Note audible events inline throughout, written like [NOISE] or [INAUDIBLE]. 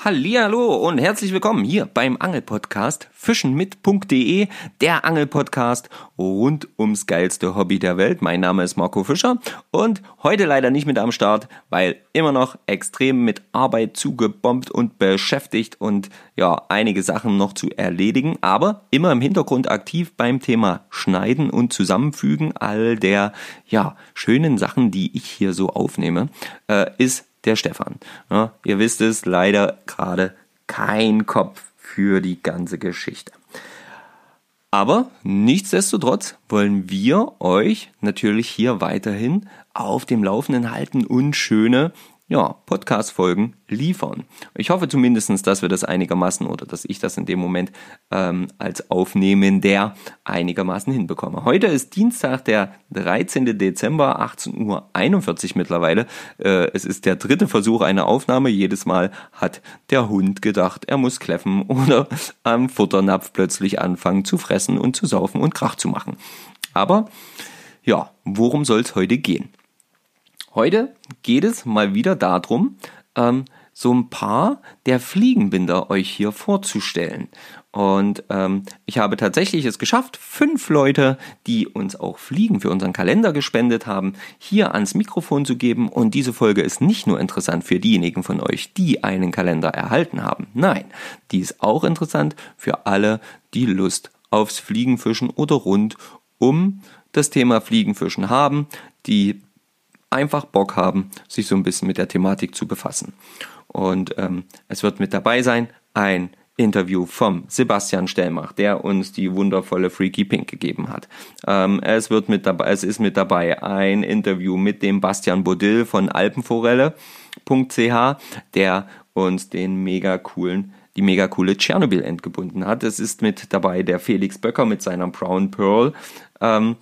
Hallihallo und herzlich willkommen hier beim Angelpodcast fischenmit.de, der Angelpodcast rund ums geilste Hobby der Welt. Mein Name ist Marco Fischer und heute leider nicht mit am Start, weil immer noch extrem mit Arbeit zugebombt und beschäftigt und ja, einige Sachen noch zu erledigen, aber immer im Hintergrund aktiv beim Thema Schneiden und Zusammenfügen all der ja, schönen Sachen, die ich hier so aufnehme, äh, ist der Stefan. Ja, ihr wisst es, leider gerade kein Kopf für die ganze Geschichte. Aber nichtsdestotrotz wollen wir euch natürlich hier weiterhin auf dem Laufenden halten und schöne ja, Podcast-Folgen liefern. Ich hoffe zumindest, dass wir das einigermaßen oder dass ich das in dem Moment ähm, als Aufnehmender einigermaßen hinbekomme. Heute ist Dienstag, der 13. Dezember, 18.41 Uhr mittlerweile. Äh, es ist der dritte Versuch einer Aufnahme. Jedes Mal hat der Hund gedacht, er muss kläffen oder am Futternapf plötzlich anfangen zu fressen und zu saufen und Krach zu machen. Aber ja, worum soll es heute gehen? Heute geht es mal wieder darum, ähm, so ein paar der Fliegenbinder euch hier vorzustellen. Und ähm, ich habe tatsächlich es geschafft, fünf Leute, die uns auch Fliegen für unseren Kalender gespendet haben, hier ans Mikrofon zu geben. Und diese Folge ist nicht nur interessant für diejenigen von euch, die einen Kalender erhalten haben. Nein, die ist auch interessant für alle, die Lust aufs Fliegenfischen oder rund um das Thema Fliegenfischen haben, die einfach Bock haben, sich so ein bisschen mit der Thematik zu befassen. Und ähm, es wird mit dabei sein ein Interview vom Sebastian Stellmach, der uns die wundervolle Freaky Pink gegeben hat. Ähm, es wird mit dabei, es ist mit dabei ein Interview mit dem Bastian Bodil von Alpenforelle.ch, der uns den mega coolen die mega coole Tschernobyl entgebunden hat. Es ist mit dabei der Felix Böcker mit seiner Brown Pearl. Ähm,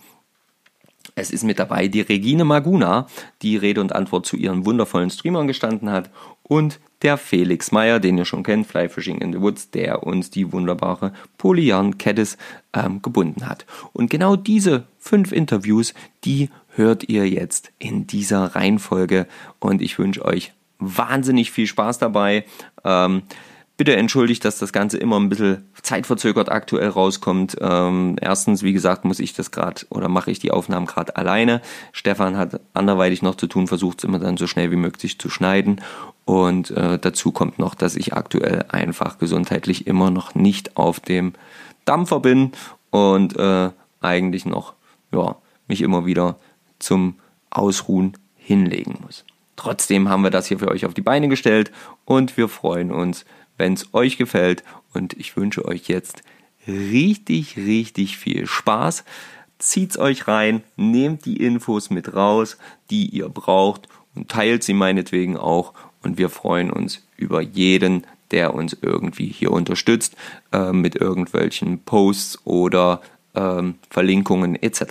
es ist mit dabei die Regine Maguna, die Rede und Antwort zu ihren wundervollen Streamern gestanden hat. Und der Felix Meyer, den ihr schon kennt, Fly Fishing in the Woods, der uns die wunderbare Polyarn Caddis ähm, gebunden hat. Und genau diese fünf Interviews, die hört ihr jetzt in dieser Reihenfolge. Und ich wünsche euch wahnsinnig viel Spaß dabei. Ähm, Bitte entschuldigt, dass das Ganze immer ein bisschen zeitverzögert aktuell rauskommt. Ähm, erstens, wie gesagt, muss ich das gerade oder mache ich die Aufnahmen gerade alleine. Stefan hat anderweitig noch zu tun, versucht es immer dann so schnell wie möglich zu schneiden. Und äh, dazu kommt noch, dass ich aktuell einfach gesundheitlich immer noch nicht auf dem Dampfer bin und äh, eigentlich noch ja, mich immer wieder zum Ausruhen hinlegen muss. Trotzdem haben wir das hier für euch auf die Beine gestellt und wir freuen uns, wenn es euch gefällt. Und ich wünsche euch jetzt richtig, richtig viel Spaß. Zieht's euch rein, nehmt die Infos mit raus, die ihr braucht und teilt sie meinetwegen auch. Und wir freuen uns über jeden, der uns irgendwie hier unterstützt äh, mit irgendwelchen Posts oder ähm, Verlinkungen etc.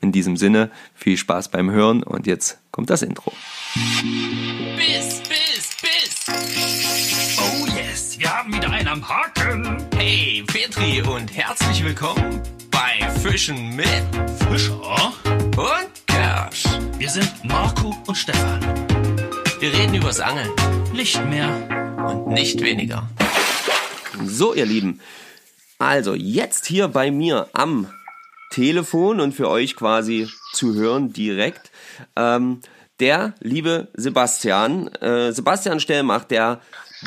In diesem Sinne, viel Spaß beim Hören und jetzt kommt das Intro. Bis, bis, bis. Am Haken. Hey, Petri und herzlich willkommen bei Fischen mit Fischer und Kersch. Wir sind Marco und Stefan. Wir reden übers Angeln Nicht mehr. und nicht weniger. So, ihr Lieben. Also, jetzt hier bei mir am Telefon und für euch quasi zu hören direkt. Ähm, der liebe Sebastian. Äh, Sebastian Stellmach, der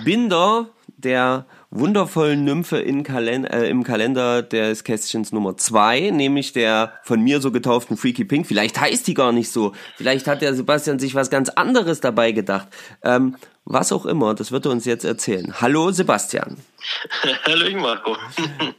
Binder der wundervollen Nymphe in Kalen äh, im Kalender des Kästchens Nummer zwei, nämlich der von mir so getauften Freaky Pink. Vielleicht heißt die gar nicht so. Vielleicht hat der Sebastian sich was ganz anderes dabei gedacht. Ähm, was auch immer, das wird er uns jetzt erzählen. Hallo Sebastian. [LAUGHS] Hallo Marco. [LAUGHS]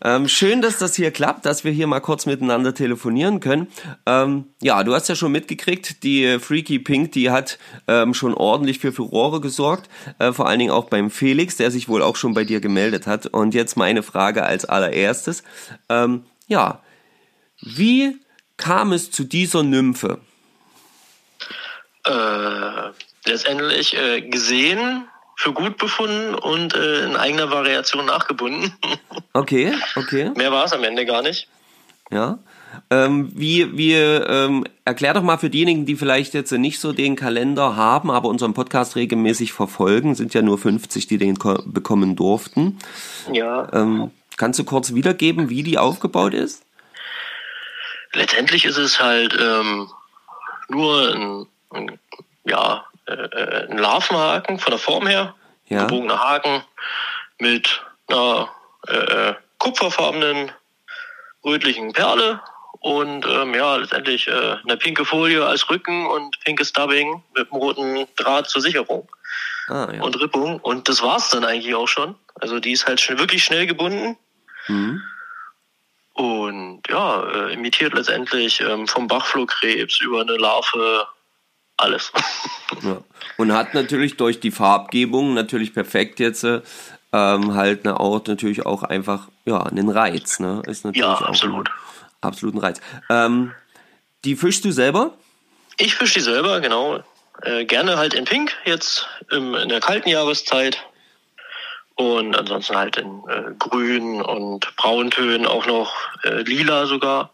Ähm, schön, dass das hier klappt, dass wir hier mal kurz miteinander telefonieren können. Ähm, ja, du hast ja schon mitgekriegt, die Freaky Pink, die hat ähm, schon ordentlich für Furore gesorgt. Äh, vor allen Dingen auch beim Felix, der sich wohl auch schon bei dir gemeldet hat. Und jetzt meine Frage als allererstes. Ähm, ja, wie kam es zu dieser Nymphe? Äh, letztendlich äh, gesehen, für gut befunden und äh, in eigener Variation nachgebunden. [LAUGHS] Okay, okay, Mehr war es am Ende gar nicht. ja. Ähm, wie, wie, ähm, erklär doch mal für diejenigen, die vielleicht jetzt nicht so den Kalender haben, aber unseren Podcast regelmäßig verfolgen, sind ja nur 50, die den ko- bekommen durften. Ja. Ähm, kannst du kurz wiedergeben, wie die aufgebaut ist? Letztendlich ist es halt ähm, nur ein, ein, ja, äh, äh, ein Larvenhaken von der Form her. Ja. Gebogener Haken mit einer äh, äh, kupferfarbenen rötlichen Perle und ähm, ja, letztendlich äh, eine pinke Folie als Rücken und pinkes Dubbing mit einem roten Draht zur Sicherung Ah, ja. und Rippung. Und das war's dann eigentlich auch schon. Also die ist halt schnell, wirklich schnell gebunden. Mhm. Und ja, äh, imitiert letztendlich ähm, vom Bachflohkrebs über eine Larve alles. [LAUGHS] Ja. Und hat natürlich durch die Farbgebung natürlich perfekt jetzt äh, ähm, halt eine auch natürlich auch einfach ja einen Reiz, ne? Ist natürlich Ja, absolut. Ein, absoluten Reiz. Ähm, die fischst du selber? ich fische die selber, genau. Äh, gerne halt in Pink, jetzt im, in der kalten Jahreszeit. Und ansonsten halt in äh, Grün und Brauntönen, auch noch äh, Lila sogar.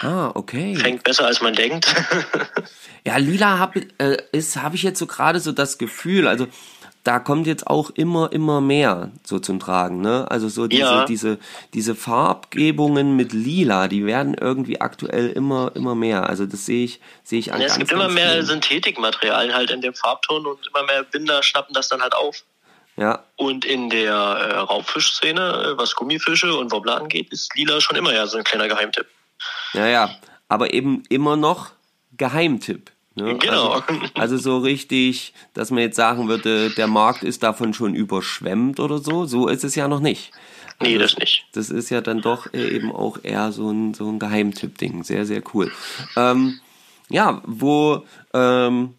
Ah, okay. Fängt besser als man denkt. [LAUGHS] Ja, lila hab, äh, ist habe ich jetzt so gerade so das Gefühl, also da kommt jetzt auch immer immer mehr so zum Tragen, ne? Also so diese Ja. diese diese Farbgebungen mit lila, die werden irgendwie aktuell immer immer mehr. Also das sehe ich sehe ich an Ja, es gibt immer mehr vielen. Synthetikmaterialien halt in dem Farbton und immer mehr Binder schnappen das dann halt auf. Ja, Und in der äh, Raubfischszene, äh, was Gummifische und Wobbler angeht, ist Lila schon immer ja so ein kleiner Geheimtipp. Ja, ja, aber eben immer noch Geheimtipp. Ne? Genau. Also, also so richtig, dass man jetzt sagen würde, der Markt ist davon schon überschwemmt oder so. So ist es ja noch nicht. Nee, Also das nicht. Das ist ja dann doch eben auch eher so ein, so ein Geheimtipp-Ding. Sehr, sehr cool. Ähm, ja, wo ähm,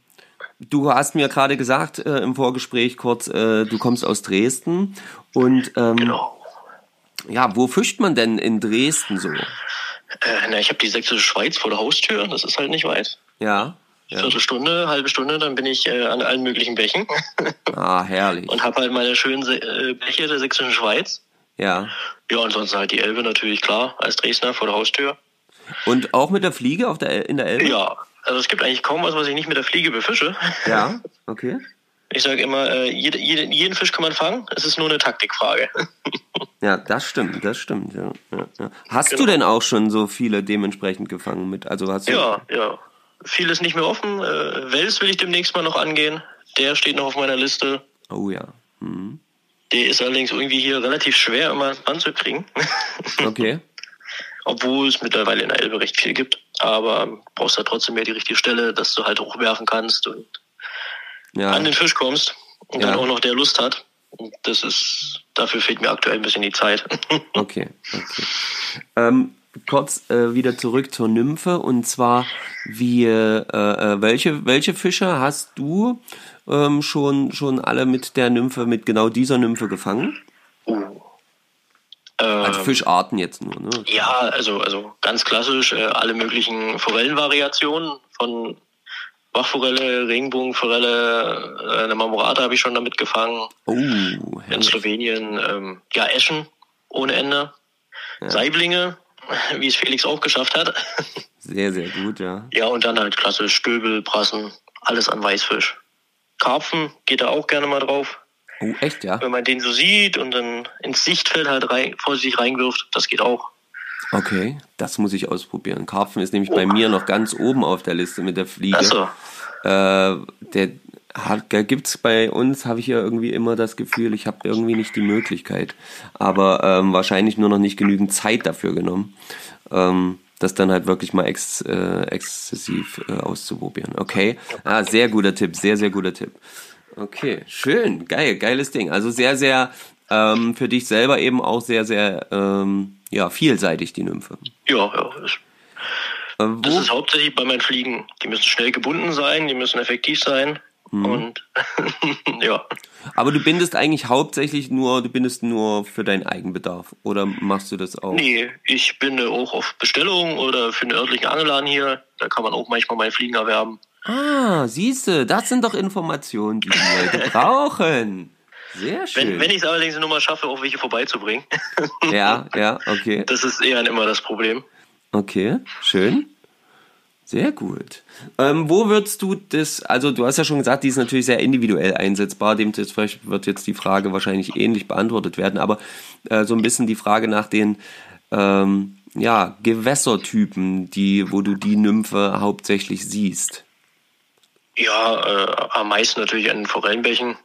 du hast mir gerade gesagt äh, im Vorgespräch kurz, äh, du kommst aus Dresden und ähm, Genau. ja, wo fischt man denn in Dresden so? Äh, na, ich habe die sächsische Schweiz vor der Haustür, das ist halt nicht weit. Ja, ja. Viertelstunde, halbe Stunde, dann bin ich äh, an allen möglichen Bächen [LAUGHS] Ah, herrlich. und habe halt meine schönen äh, Bäche der sächsischen Schweiz. Ja. Ja, und sonst halt die Elbe natürlich, klar, als Dresdner vor der Haustür. Und auch mit der Fliege auf der El in der Elbe? Ja, also es gibt eigentlich kaum was, was ich nicht mit der Fliege befische. Ja, [LAUGHS] okay. Ich sage immer, äh, jede, jede, jeden Fisch kann man fangen, es ist nur eine Taktikfrage. [LAUGHS] Ja, das stimmt, das stimmt. Ja, ja, ja. Hast du Genau. denn auch schon so viele dementsprechend gefangen mit? Also hast du Ja, ja. Vieles nicht mehr offen. Äh, Wels will ich demnächst mal noch angehen. Der steht noch auf meiner Liste. Oh ja. Hm. Der ist allerdings irgendwie hier relativ schwer immer anzukriegen. [LAUGHS] Okay. Obwohl es mittlerweile in der Elbe recht viel gibt. Aber brauchst da trotzdem mehr die richtige Stelle, dass du halt hochwerfen kannst und Ja. an den Fisch kommst. Und Ja. dann auch noch der Lust hat. Das ist, dafür fehlt mir aktuell ein bisschen die Zeit. [LAUGHS] Okay, okay. Ähm, kurz äh, wieder zurück zur Nymphe und zwar wie äh, äh, welche welche Fische hast du ähm, schon schon alle mit der Nymphe mit genau dieser Nymphe gefangen? uh. Also Ähm, Fischarten jetzt nur, ne? Ja, also, also ganz klassisch äh, alle möglichen Forellenvariationen von Bachforelle, Regenbogenforelle, äh, eine Marmorate habe ich schon damit gefangen. Oh, In. Slowenien, ähm, ja, Eschen ohne Ende. Saiblinge, [LAUGHS] wie es Felix auch geschafft hat. [LAUGHS] sehr sehr gut, ja. ja, und dann halt klassisch Stöbel, Brassen, alles an Weißfisch. Karpfen geht da auch gerne mal drauf. Oh, echt, ja? Wenn man den so sieht und dann ins Sichtfeld halt rein, vorsichtig reinwirft, das geht auch. Okay, das muss ich ausprobieren. Karpfen ist nämlich bei mir noch ganz oben auf der Liste mit der Fliege. Achso, Äh, der hat, der gibt's bei uns, habe ich ja irgendwie immer das Gefühl, ich habe irgendwie nicht die Möglichkeit. Aber ähm, wahrscheinlich nur noch nicht genügend Zeit dafür genommen, ähm, das dann halt wirklich mal ex, äh, exzessiv äh, auszuprobieren. Okay, ah, sehr guter Tipp, sehr, sehr guter Tipp. Okay, schön, geil, geiles Ding. Also sehr, sehr ähm, für dich selber eben auch sehr, sehr ähm, ja, vielseitig, die Nymphe. ja, ja. Ist, Äh, Das ist hauptsächlich bei meinen Fliegen. Die müssen schnell gebunden sein, die müssen effektiv sein. Mhm. Und [LAUGHS] ja. aber du bindest eigentlich hauptsächlich nur, du bindest nur für deinen Eigenbedarf oder machst du das auch? Nee, ich bin auch auf Bestellung oder für einen örtlichen Angeladen hier. Da kann man auch manchmal meine Fliegen erwerben. Ah, siehste, das sind doch Informationen, die die Leute [LAUGHS] brauchen. Sehr schön. Wenn, wenn ich es allerdings nur mal schaffe, auch welche vorbeizubringen. [LAUGHS] ja, [LAUGHS] ja, okay. Das ist eher immer das Problem. Okay, schön. Sehr gut. Ähm, wo würdest du das, also du hast ja schon gesagt, die ist natürlich sehr individuell einsetzbar, dem wird jetzt die Frage wahrscheinlich ähnlich beantwortet werden, aber äh, so ein bisschen die Frage nach den ähm, ja, Gewässertypen, die, wo du die Nymphe hauptsächlich siehst. Ja, äh, am meisten natürlich an den Forellenbächen.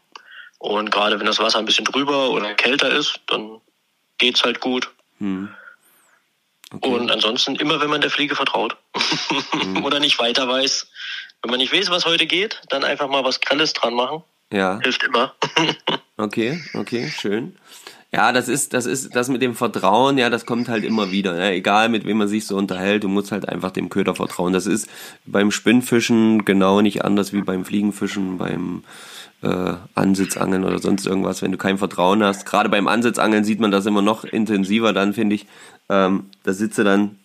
Und gerade wenn das Wasser ein bisschen drüber oder kälter ist, dann geht's halt gut. Hm. Okay. Und ansonsten immer, wenn man der Fliege vertraut. Hm. [LAUGHS] oder nicht weiter weiß. Wenn man nicht weiß, was heute geht, dann einfach mal was Grelles dran machen. Ja. Hilft immer. [LAUGHS] okay, okay, schön. Ja, das ist, das ist, das mit dem Vertrauen, ja, das kommt halt immer wieder. Ja, egal mit wem man sich so unterhält, du musst halt einfach dem Köder vertrauen. Das ist beim Spinnfischen genau nicht anders wie beim Fliegenfischen, beim äh, Ansitzangeln oder sonst irgendwas. Wenn du kein Vertrauen hast, gerade beim Ansitzangeln sieht man das immer noch intensiver, dann finde ich, ähm, da sitze dann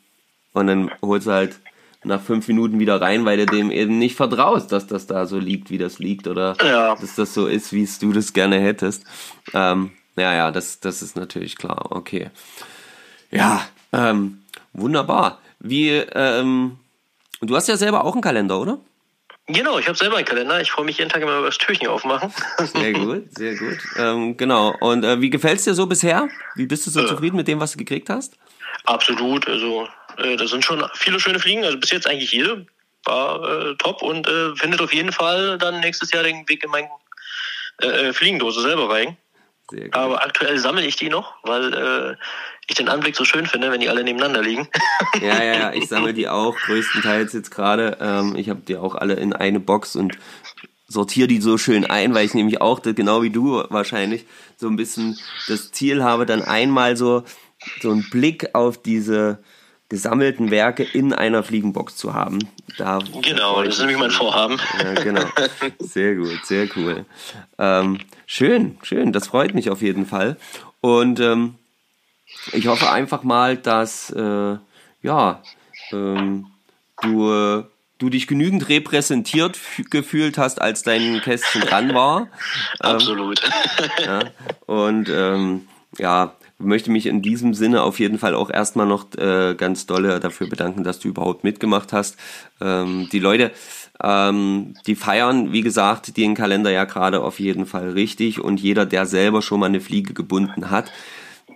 und dann holst du halt nach fünf Minuten wieder rein, weil du dem eben nicht vertraust, dass das da so liegt, wie das liegt oder ja. dass das so ist, wie du das gerne hättest. Ähm, ja, ja, das, das ist natürlich klar. Okay. Ja, ähm, wunderbar. Wie, ähm, du hast ja selber auch einen Kalender, oder? Genau, ich habe selber einen Kalender. Ich freue mich jeden Tag immer über das Türchen aufmachen. [LAUGHS] Sehr gut, sehr gut. Ähm, genau. Und äh, wie gefällt's dir so bisher? Wie bist du so äh, zufrieden mit dem, was du gekriegt hast? Absolut. Also äh, da sind schon viele schöne Fliegen. Also bis jetzt eigentlich jede war äh, top und äh, findet auf jeden Fall dann nächstes Jahr den Weg in mein äh, äh Fliegendose selber rein. Aber aktuell sammle ich die noch, weil äh, ich den Anblick so schön finde, wenn die alle nebeneinander liegen. ja, ja, ja, ich sammle die auch größtenteils jetzt gerade. Ähm, ich habe die auch alle in eine Box und sortiere die so schön ein, weil ich nämlich auch, genau wie du wahrscheinlich, so ein bisschen das Ziel habe, dann einmal so, so einen Blick auf diese gesammelten Werke in einer Fliegenbox zu haben. Da genau, das ist nämlich mein Vorhaben. Ja, genau. [LAUGHS] Sehr gut, sehr cool. Ähm, schön, schön, das freut mich auf jeden Fall. Und ähm, ich hoffe einfach mal, dass äh, ja, ähm, du, du dich genügend repräsentiert gefühlt hast, als dein Kästchen dran war. [LAUGHS] Ähm, Absolut. ja, und ähm, ja, möchte mich in diesem Sinne auf jeden Fall auch erstmal noch äh, ganz dolle dafür bedanken, dass du überhaupt mitgemacht hast. Ähm, die Leute, ähm, die feiern, wie gesagt, den Kalender ja gerade auf jeden Fall richtig und jeder, der selber schon mal eine Fliege gebunden hat,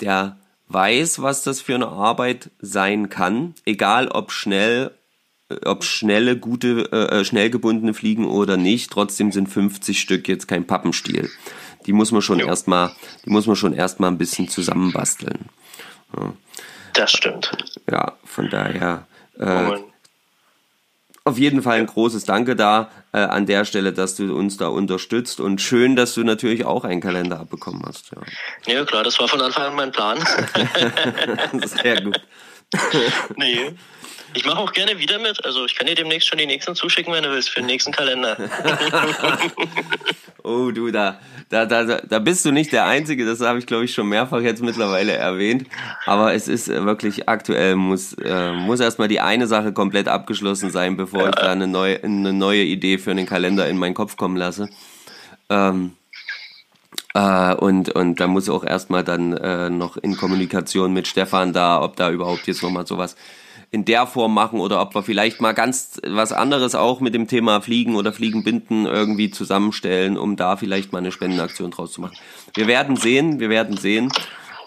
der weiß, was das für eine Arbeit sein kann, egal ob schnell äh, ob schnelle, gute, äh, äh, schnell gebundene Fliegen oder nicht, trotzdem sind 50 Stück jetzt kein Pappenstiel. Die muss man schon erstmal, die muss man schon erstmal ein bisschen zusammenbasteln. Ja. Das stimmt. Ja, von daher. Äh, auf jeden Fall ein großes Danke da äh, an der Stelle, dass du uns da unterstützt und schön, dass du natürlich auch einen Kalender abbekommen hast. Ja, ja klar, das war von Anfang an mein Plan. [LAUGHS] Sehr gut. [LAUGHS] nee. Ich mache auch gerne wieder mit. Also ich kann dir demnächst schon die nächsten zuschicken, wenn du willst, für den nächsten Kalender. [LAUGHS] oh, du, da, da, da, da bist du nicht der Einzige. Das habe ich, glaube ich, schon mehrfach jetzt mittlerweile erwähnt. Aber es ist wirklich aktuell, muss, äh, muss erstmal die eine Sache komplett abgeschlossen sein, bevor ja. ich da eine neue, eine neue Idee für einen Kalender in meinen Kopf kommen lasse. Ähm, äh, und, und da muss auch erstmal dann äh, noch in Kommunikation mit Stefan da, ob da überhaupt jetzt nochmal sowas in der Form machen oder ob wir vielleicht mal ganz was anderes auch mit dem Thema Fliegen oder Fliegenbinden irgendwie zusammenstellen, um da vielleicht mal eine Spendenaktion draus zu machen. Wir werden sehen, wir werden sehen.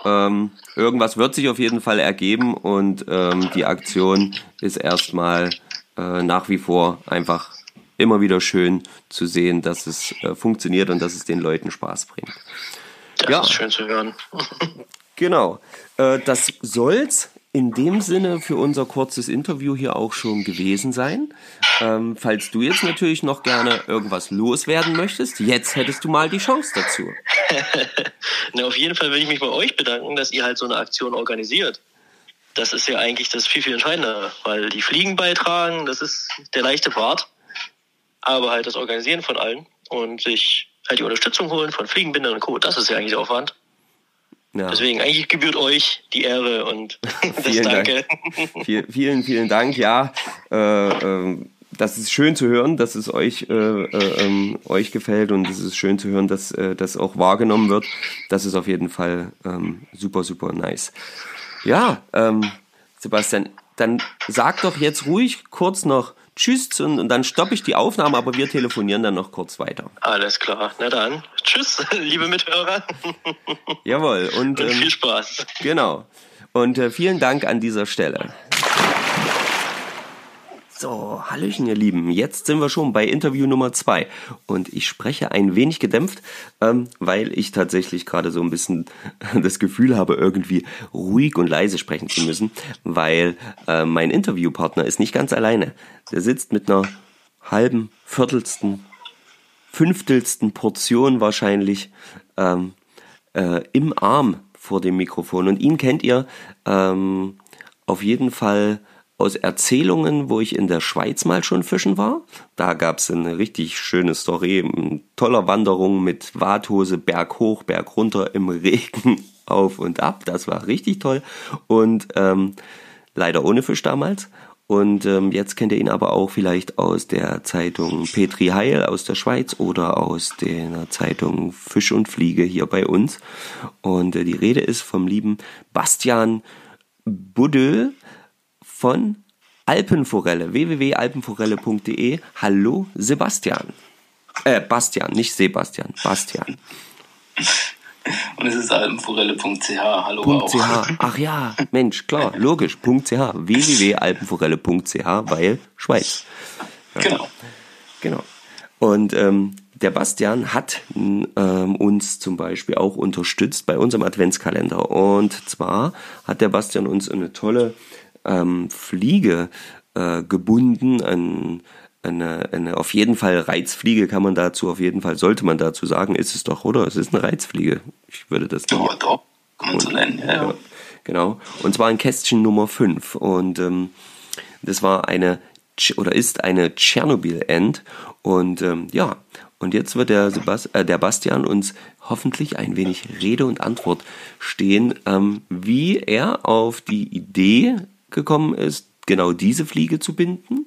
Ähm, irgendwas wird sich auf jeden Fall ergeben und ähm, die Aktion ist erstmal äh, nach wie vor einfach immer wieder schön zu sehen, dass es äh, funktioniert und dass es den Leuten Spaß bringt. Das ja. ist schön zu hören. [LAUGHS] genau. Äh, das soll's in dem Sinne für unser kurzes Interview hier auch schon gewesen sein. Ähm, falls du jetzt natürlich noch gerne irgendwas loswerden möchtest, jetzt hättest du mal die Chance dazu. [LAUGHS] Na, auf jeden Fall will ich mich bei euch bedanken, dass ihr halt so eine Aktion organisiert. Das ist ja eigentlich das viel, viel entscheidendere, weil die Fliegen beitragen, das ist der leichte Part, aber halt das Organisieren von allen und sich halt die Unterstützung holen von Fliegenbindern und Co., das ist ja eigentlich der Aufwand. Ja. Deswegen, eigentlich gebührt euch die Ehre und [LAUGHS] das Danke. Dank. vielen, vielen Dank. Ja, äh, äh, das ist schön zu hören, dass es euch, äh, äh, ähm, euch gefällt und es ist schön zu hören, dass äh, das auch wahrgenommen wird. Das ist auf jeden Fall ähm, super, super nice. Ja, ähm, Sebastian, dann sag doch jetzt ruhig kurz noch Tschüss und, und dann stoppe ich die Aufnahme, aber wir telefonieren dann noch kurz weiter. Alles klar. Na dann. Tschüss, [LAUGHS] liebe Mithörer. Jawohl. Und, Und ähm, viel Spaß. Genau. Und äh, vielen Dank an dieser Stelle. So, Hallöchen, ihr Lieben. Jetzt sind wir schon bei Interview Nummer zwei. Und ich spreche ein wenig gedämpft, ähm, weil ich tatsächlich gerade so ein bisschen [LAUGHS] das Gefühl habe, irgendwie ruhig und leise sprechen zu müssen, weil äh, mein Interviewpartner ist nicht ganz alleine. Der sitzt mit einer halben, viertelsten, fünftelsten Portion wahrscheinlich ähm, äh, im Arm vor dem Mikrofon. Und ihn kennt ihr ähm, auf jeden Fall aus Erzählungen, wo ich in der Schweiz mal schon fischen war. Da gab es eine richtig schöne Story, eine toller Wanderung mit Warthose, Berg hoch, Berg runter, im Regen [LAUGHS] auf und ab. Das war richtig toll. Und ähm, leider ohne Fisch damals. Und ähm, jetzt kennt ihr ihn aber auch vielleicht aus der Zeitung Petri Heil aus der Schweiz oder aus der Zeitung Fisch und Fliege hier bei uns. Und äh, die Rede ist vom lieben Bastian Buddel von Alpenforelle, www.alpenforelle.de. Hallo Sebastian. Äh, Bastian, nicht Sebastian, Bastian. Und es ist alpenforelle.ch. Hallo .ch. auch. Ach ja, Mensch, klar, logisch. .ch. www.alpenforelle.ch, weil Schweiz. Genau. Genau. Und ähm, der Bastian hat ähm, uns zum Beispiel auch unterstützt bei unserem Adventskalender. Und zwar hat der Bastian uns eine tolle ähm, Fliege äh, gebunden, ein, eine, eine auf jeden Fall Reizfliege kann man dazu, auf jeden Fall sollte man dazu sagen, ist es doch, oder? Es ist eine Reizfliege. Ich würde das. Ja, doch. Kann man so nennen. Ja, ja. Genau. Und zwar in Kästchen Nummer 5. Und ähm, das war eine oder ist eine Tschernobyl-End. Und ähm, ja, und jetzt wird der, Sebast äh, der Bastian uns hoffentlich ein wenig Rede und Antwort stehen, ähm, wie er auf die Idee gekommen ist, genau diese Fliege zu binden.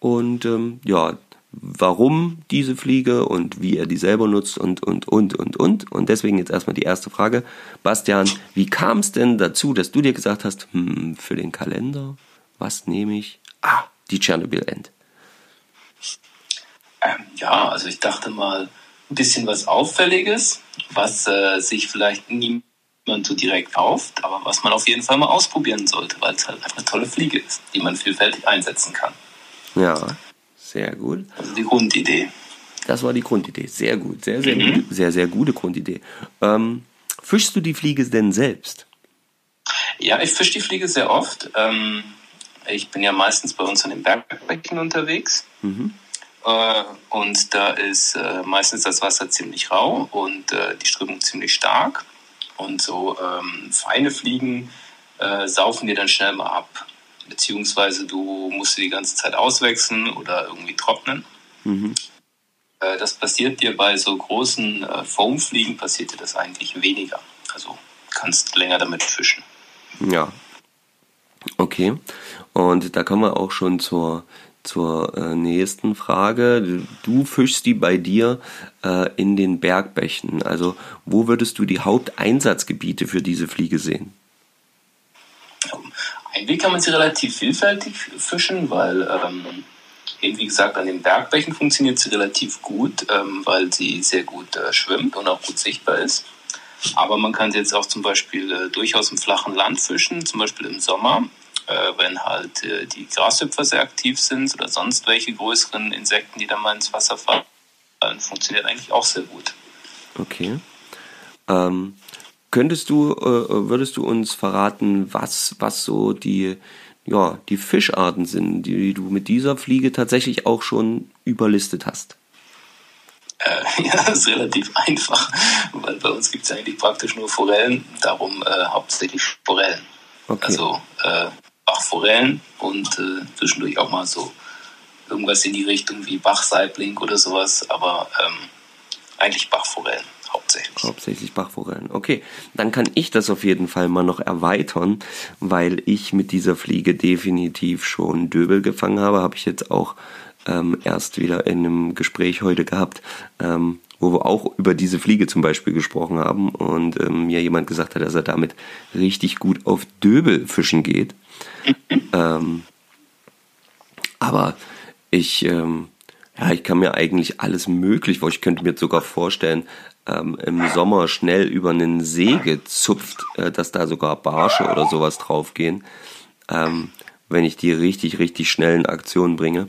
Und ähm, ja, warum diese Fliege und wie er die selber nutzt und, und, und, und, und. Und deswegen jetzt erstmal die erste Frage. Bastian, wie kam es denn dazu, dass du dir gesagt hast, hm, für den Kalender, was nehme ich? Ah, die Tschernobyl-End. Ähm, ja, also ich dachte mal, ein bisschen was Auffälliges, was äh, sich vielleicht niemand so direkt kauft, aber was man auf jeden Fall mal ausprobieren sollte, weil es halt einfach eine tolle Fliege ist, die man vielfältig einsetzen kann. Ja, sehr gut. Also die Grundidee. Das war die Grundidee. Sehr gut. Sehr, sehr, gut. sehr, sehr gute Grundidee. Ähm, fischst du die Fliege denn selbst? Ja, ich fische die Fliege sehr oft. Ähm, ich bin ja meistens bei uns in den Bergbecken unterwegs. Äh, und da ist äh, meistens das Wasser ziemlich rau und äh, die Strömung ziemlich stark. Und so ähm, feine Fliegen äh, saufen dir dann schnell mal ab. Beziehungsweise du musst sie die ganze Zeit auswechseln oder irgendwie trocknen. Äh, das passiert dir bei so großen äh, Foamfliegen, passiert dir das eigentlich weniger. Also kannst länger damit fischen. Ja. Okay. Und da kommen wir auch schon zur, zur äh, nächsten Frage. Du fischst die bei dir äh, in den Bergbächen. Also wo würdest du die Haupteinsatzgebiete für diese Fliege sehen? Eigentlich kann man sie relativ vielfältig fischen, weil ähm, eben wie gesagt an den Bergbächen funktioniert sie relativ gut, ähm, weil sie sehr gut äh, schwimmt und auch gut sichtbar ist. Aber man kann sie jetzt auch zum Beispiel äh, durchaus im flachen Land fischen, zum Beispiel im Sommer, äh, wenn halt äh, die Grashüpfer sehr aktiv sind oder sonst welche größeren Insekten, die dann mal ins Wasser fallen, funktioniert eigentlich auch sehr gut. Okay. Ähm, könntest du, äh, würdest du uns verraten, was, was so die, ja, die Fischarten sind, die du mit dieser Fliege tatsächlich auch schon überlistet hast? Äh, [LAUGHS] ja, das ist relativ einfach, weil bei uns gibt es eigentlich praktisch nur Forellen, darum äh, hauptsächlich Forellen. Okay. Also äh, Bachforellen und äh, zwischendurch auch mal so irgendwas in die Richtung wie Bachsaibling oder sowas, aber ähm, eigentlich Bachforellen hauptsächlich. Hauptsächlich Bachforellen. Okay, dann kann ich das auf jeden Fall mal noch erweitern, weil ich mit dieser Fliege definitiv schon Döbel gefangen habe. Habe ich jetzt auch ähm, erst wieder in einem Gespräch heute gehabt. Ähm, wo wir auch über diese Fliege zum Beispiel gesprochen haben und ähm, mir jemand gesagt hat, dass er damit richtig gut auf Döbel fischen geht. Ähm, aber ich, ähm, ja, ich kann mir eigentlich alles möglich, ich könnte mir sogar vorstellen, ähm, im Sommer schnell über einen See gezupft, äh, dass da sogar Barsche oder sowas draufgehen, ähm, wenn ich die richtig, richtig schnellen Aktionen bringe.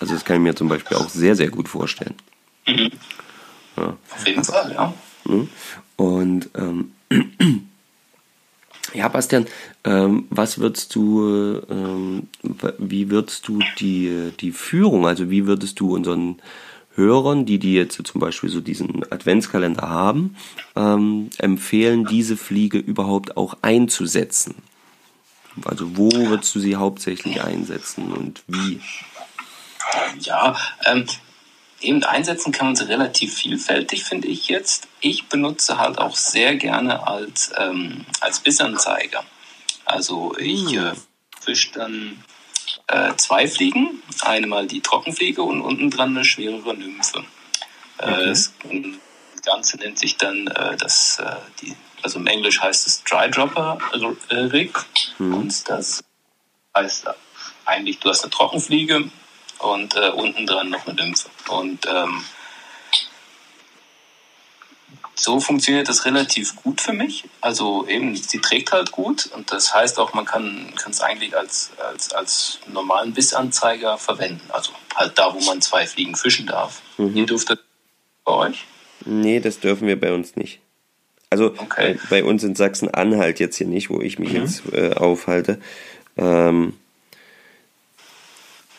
Also das kann ich mir zum Beispiel auch sehr, sehr gut vorstellen. Mhm. Ja. Auf jeden Fall, ja. Ne? Und ähm, [CLEARS THROAT] ja, Bastian, ähm, was würdest du, ähm, wie würdest du die, die Führung, also wie würdest du unseren Hörern, die die jetzt zum Beispiel so diesen Adventskalender haben, ähm, empfehlen, diese Fliege überhaupt auch einzusetzen? Also wo würdest du sie hauptsächlich einsetzen und wie? Ja, ähm, eben einsetzen kann man sie relativ vielfältig, finde ich jetzt. Ich benutze halt auch sehr gerne als, ähm, als Bissanzeiger. Also ich hm. äh, fische dann äh, zwei Fliegen, einmal die Trockenfliege und unten dran eine schwerere Nymphe. Äh, okay. das Ganze nennt sich dann äh, das, äh, die, also im Englisch heißt es Dry Dropper Rig hm. und das heißt eigentlich, du hast eine Trockenfliege und äh, unten dran noch eine Lymphe. Und ähm, so funktioniert das relativ gut für mich. Also eben, sie trägt halt gut und das heißt auch, man kann es eigentlich als, als, als normalen Bissanzeiger verwenden. Also halt da, wo man zwei Fliegen fischen darf. Mhm. Ihr dürft das bei euch? Nee, das dürfen wir bei uns nicht. Also okay. bei, bei, uns in Sachsen-Anhalt jetzt hier nicht, wo ich mich mhm. jetzt äh, aufhalte. Ähm,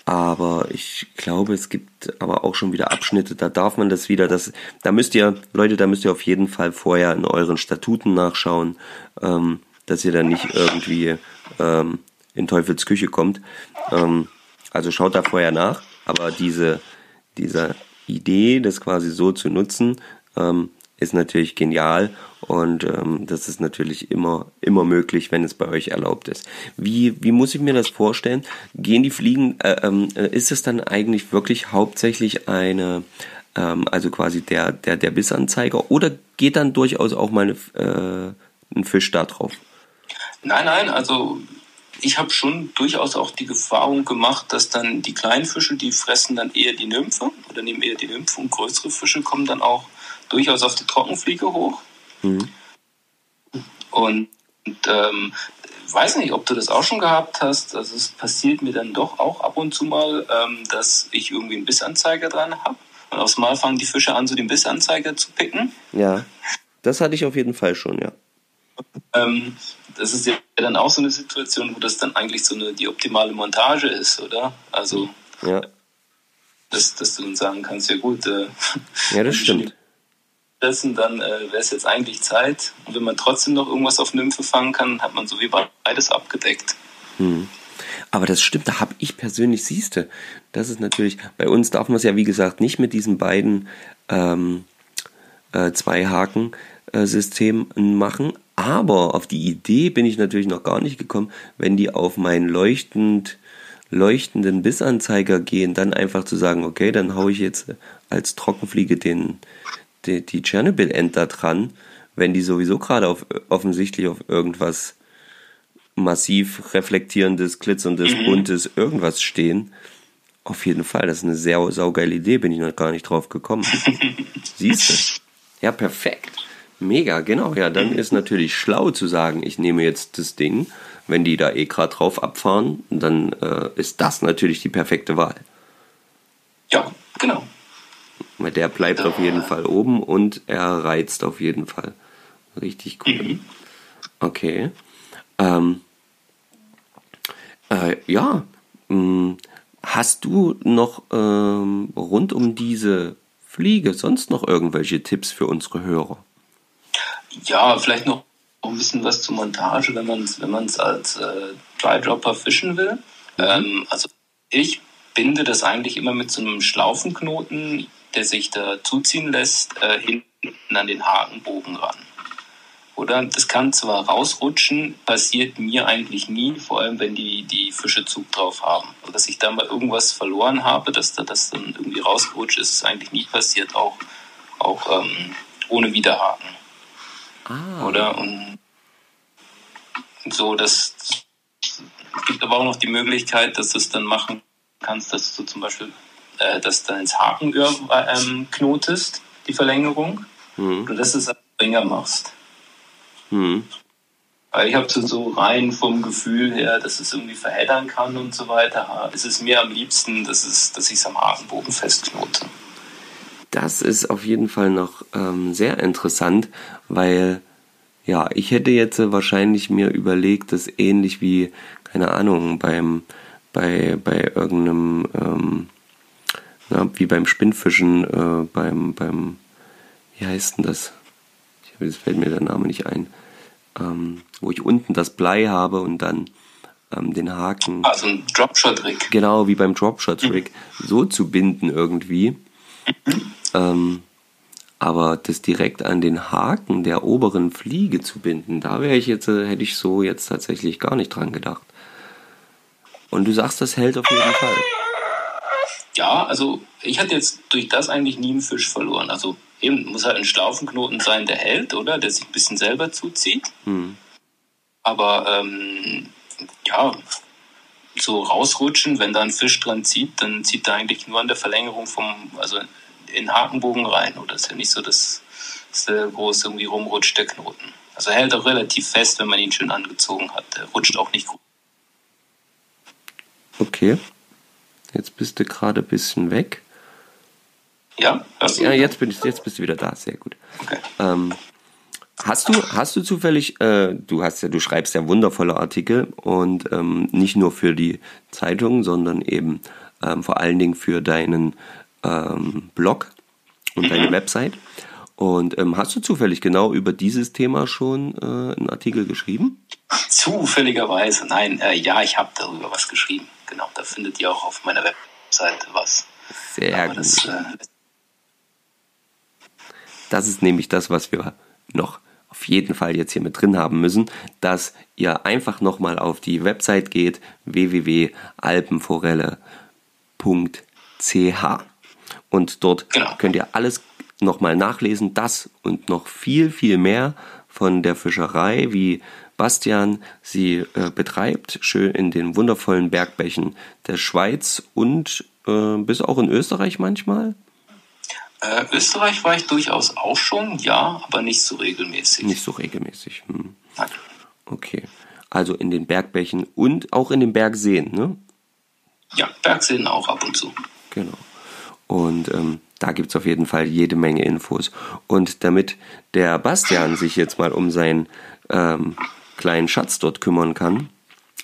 aber ich glaube, es gibt aber auch schon wieder Abschnitte, da darf man das wieder, das, da müsst ihr, Leute, da müsst ihr auf jeden Fall vorher in euren Statuten nachschauen, ähm, dass ihr dann nicht irgendwie ähm, in Teufels Küche kommt. Ähm, also schaut da vorher nach, aber diese, diese Idee, das quasi so zu nutzen, ähm, ist natürlich genial und ähm, das ist natürlich immer, immer möglich, wenn es bei euch erlaubt ist. Wie, wie muss ich mir das vorstellen? Gehen die Fliegen, äh, ähm, äh, ist es dann eigentlich wirklich hauptsächlich eine, ähm, also quasi der, der, der Bissanzeiger oder geht dann durchaus auch mal eine, äh, ein Fisch da drauf? Nein, nein, also ich habe schon durchaus auch die Erfahrung gemacht, dass dann die kleinen Fische, die fressen dann eher die Nymphe oder nehmen eher die Nymphe und größere Fische kommen dann auch durchaus auf die Trockenfliege hoch. Mhm. Und, und ähm, weiß nicht, ob du das auch schon gehabt hast. Also es passiert mir dann doch auch ab und zu mal, ähm, dass ich irgendwie einen Bissanzeiger dran habe. Und aufs Mal fangen die Fische an, so den Bissanzeiger zu picken. Ja, das hatte ich auf jeden Fall schon, ja. Ähm, das ist ja dann auch so eine Situation, wo das dann eigentlich so eine die optimale Montage ist, oder? Also, ja. dass, dass du dann sagen kannst, ja gut. Äh, ja, das [LAUGHS] stimmt dessen, dann äh, wäre es jetzt eigentlich Zeit. Und wenn man trotzdem noch irgendwas auf Nymphe fangen kann, hat man so wie beides abgedeckt. Hm. Aber das stimmt, da habe ich persönlich, siehste, das ist natürlich, bei uns darf man es ja wie gesagt nicht mit diesen beiden ähm, äh, zwei Haken äh, machen, aber auf die Idee bin ich natürlich noch gar nicht gekommen, wenn die auf meinen leuchtend leuchtenden Bissanzeiger gehen, dann einfach zu sagen, okay, dann haue ich jetzt als Trockenfliege den, die, die Chernobyl-End da dran, wenn die sowieso gerade auf, offensichtlich auf irgendwas massiv reflektierendes, glitzerndes, mhm. buntes irgendwas stehen. Auf jeden Fall, das ist eine sehr saugeile Idee, bin ich noch gar nicht drauf gekommen. [LAUGHS] Siehst du? Ja, perfekt. Mega, genau. Ja, dann ist natürlich schlau zu sagen, ich nehme jetzt das Ding. Wenn die da eh gerade drauf abfahren, dann äh, ist das natürlich die perfekte Wahl. Ja, genau. Weil der bleibt auf jeden Fall oben und er reizt auf jeden Fall. Richtig cool. Mhm. Okay. Ähm, äh, ja. Hm, hast du noch ähm, rund um diese Fliege sonst noch irgendwelche Tipps für unsere Hörer? Ja, vielleicht noch ein bisschen was zur Montage, wenn man es wenn als äh, Dry Dropper fischen will. Mhm. Ähm, also ich binde das eigentlich immer mit so einem Schlaufenknoten der sich da zuziehen lässt, äh, hinten an den Hakenbogen ran. Oder das kann zwar rausrutschen, passiert mir eigentlich nie, vor allem wenn die, die Fische Zug drauf haben. Also dass ich da mal irgendwas verloren habe, dass da das dann irgendwie rausgerutscht ist, ist eigentlich nie passiert. Auch auch ähm, ohne Widerhaken. Ah. Oder? Und so, das es gibt aber auch noch die Möglichkeit, dass du es dann machen kannst, dass du zum Beispiel äh, das dann ins Hakenöhr ähm, knotest, die Verlängerung, Hm. oder dass du es als Ringer machst. Hm. Weil ich habe so, so rein vom Gefühl her, dass es irgendwie verheddern kann und so weiter. Es ist mir am liebsten, dass, es, dass ich es am Hakenbogen festknote. Das ist auf jeden Fall noch ähm, sehr interessant, weil ja, ich hätte jetzt wahrscheinlich mir überlegt, das ähnlich wie, keine Ahnung, beim bei, bei irgendeinem, ähm, na, wie beim Spinnfischen, äh, beim, beim, wie heißt denn das? Ich, jetzt fällt mir der Name nicht ein. Ähm, wo ich unten das Blei habe und dann ähm, den Haken Also ein Dropshot-Rig. genau wie beim Dropshot Trick so zu binden irgendwie. Ähm, aber das direkt an den Haken der oberen Fliege zu binden, da wäre ich jetzt, äh, hätte ich so jetzt tatsächlich gar nicht dran gedacht. Und du sagst, das hält auf jeden Fall. Ja, also ich hatte jetzt durch das eigentlich nie einen Fisch verloren. Also eben muss halt ein Schlaufenknoten sein, der hält, oder? Der sich ein bisschen selber zuzieht. Hm. Aber ähm, ja, so rausrutschen, wenn da ein Fisch dran zieht, dann zieht er eigentlich nur an der Verlängerung vom, also in Hakenbogen rein. Oder ist ja nicht so, dass, dass der groß irgendwie rumrutscht, der Knoten. Also er hält auch relativ fest, wenn man ihn schön angezogen hat. Der rutscht auch nicht gut. Okay. Jetzt bist du gerade ein bisschen weg. Ja, hörst du? Ja, jetzt, bin ich, jetzt bist du wieder da. Sehr gut. Okay. Ähm, hast du, hast du zufällig, äh, du hast ja, du schreibst ja wundervolle Artikel und ähm, nicht nur für die Zeitung, sondern eben ähm, vor allen Dingen für deinen ähm, Blog und deine Website. Und ähm, hast du zufällig genau über dieses Thema schon äh, einen Artikel geschrieben? Zufälligerweise, nein, äh, ja, ich habe darüber was geschrieben. Genau, da findet ihr auch auf meiner Webseite was. Sehr Aber gut. das, äh, Das ist nämlich das, was wir noch auf jeden Fall jetzt hier mit drin haben müssen, dass ihr einfach nochmal auf die Website geht, www.alpenforelle.ch und dort Genau. könnt ihr alles nochmal nachlesen, das und noch viel, viel mehr von der Fischerei, wie Bastian sie äh, betreibt, schön in den wundervollen Bergbächen der Schweiz und äh, bis auch in Österreich manchmal. äh, Österreich war ich durchaus auch schon, ja, aber nicht so regelmäßig. Nicht so regelmäßig. Hm. Nein. Okay. Also in den Bergbächen und auch in den Bergseen, ne? Ja, Bergseen auch ab und zu. Genau. Und ähm, da gibt's auf jeden Fall jede Menge Infos. Und damit der Bastian sich jetzt mal um seinen ähm, kleinen Schatz dort kümmern kann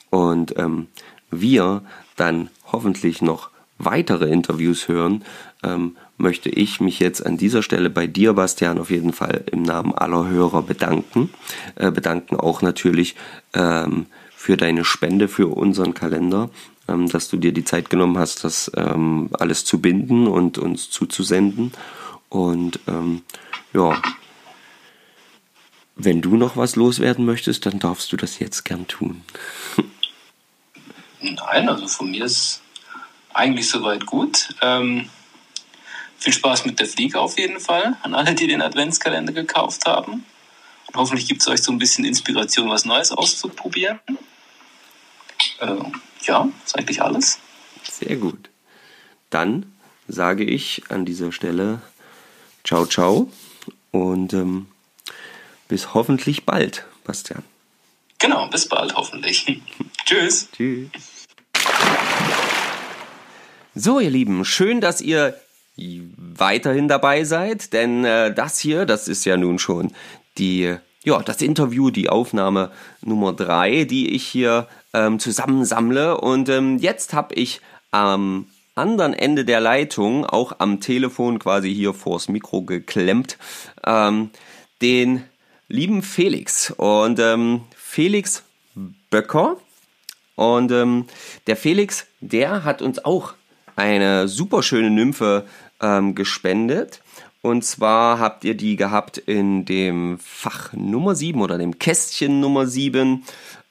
und ähm, wir dann hoffentlich noch weitere Interviews hören, ähm, möchte ich mich jetzt an dieser Stelle bei dir, Bastian, auf jeden Fall im Namen aller Hörer bedanken. Äh, bedanken auch natürlich ähm, für deine Spende für unseren Kalender, ähm, dass du dir die Zeit genommen hast, das ähm, alles zu binden und uns zuzusenden. Und ähm, ja, wenn du noch was loswerden möchtest, dann darfst du das jetzt gern tun. [LAUGHS] Nein, also von mir ist eigentlich soweit gut. Ähm, viel Spaß mit der Fliege auf jeden Fall an alle, die den Adventskalender gekauft haben. Und hoffentlich gibt es euch so ein bisschen Inspiration, was Neues auszuprobieren. Äh, ja, ist eigentlich alles. Sehr gut. Dann sage ich an dieser Stelle ciao, ciao und ähm, bis hoffentlich bald, Bastian. Genau, bis bald hoffentlich. [LAUGHS] Tschüss. Tschüss. So, ihr Lieben, schön, dass ihr weiterhin dabei seid, denn äh, das hier, das ist ja nun schon die, ja, das Interview, die Aufnahme Nummer drei, die ich hier ähm, zusammensammle. Und ähm, jetzt habe ich am anderen Ende der Leitung, auch am Telefon quasi hier vors Mikro geklemmt, ähm, den lieben Felix. Und ähm, Felix Böcker. Und ähm, der Felix, der hat uns auch eine super schöne Nymphe ähm, gespendet. Und zwar habt ihr die gehabt in dem Fach Nummer 7 oder dem Kästchen Nummer 7.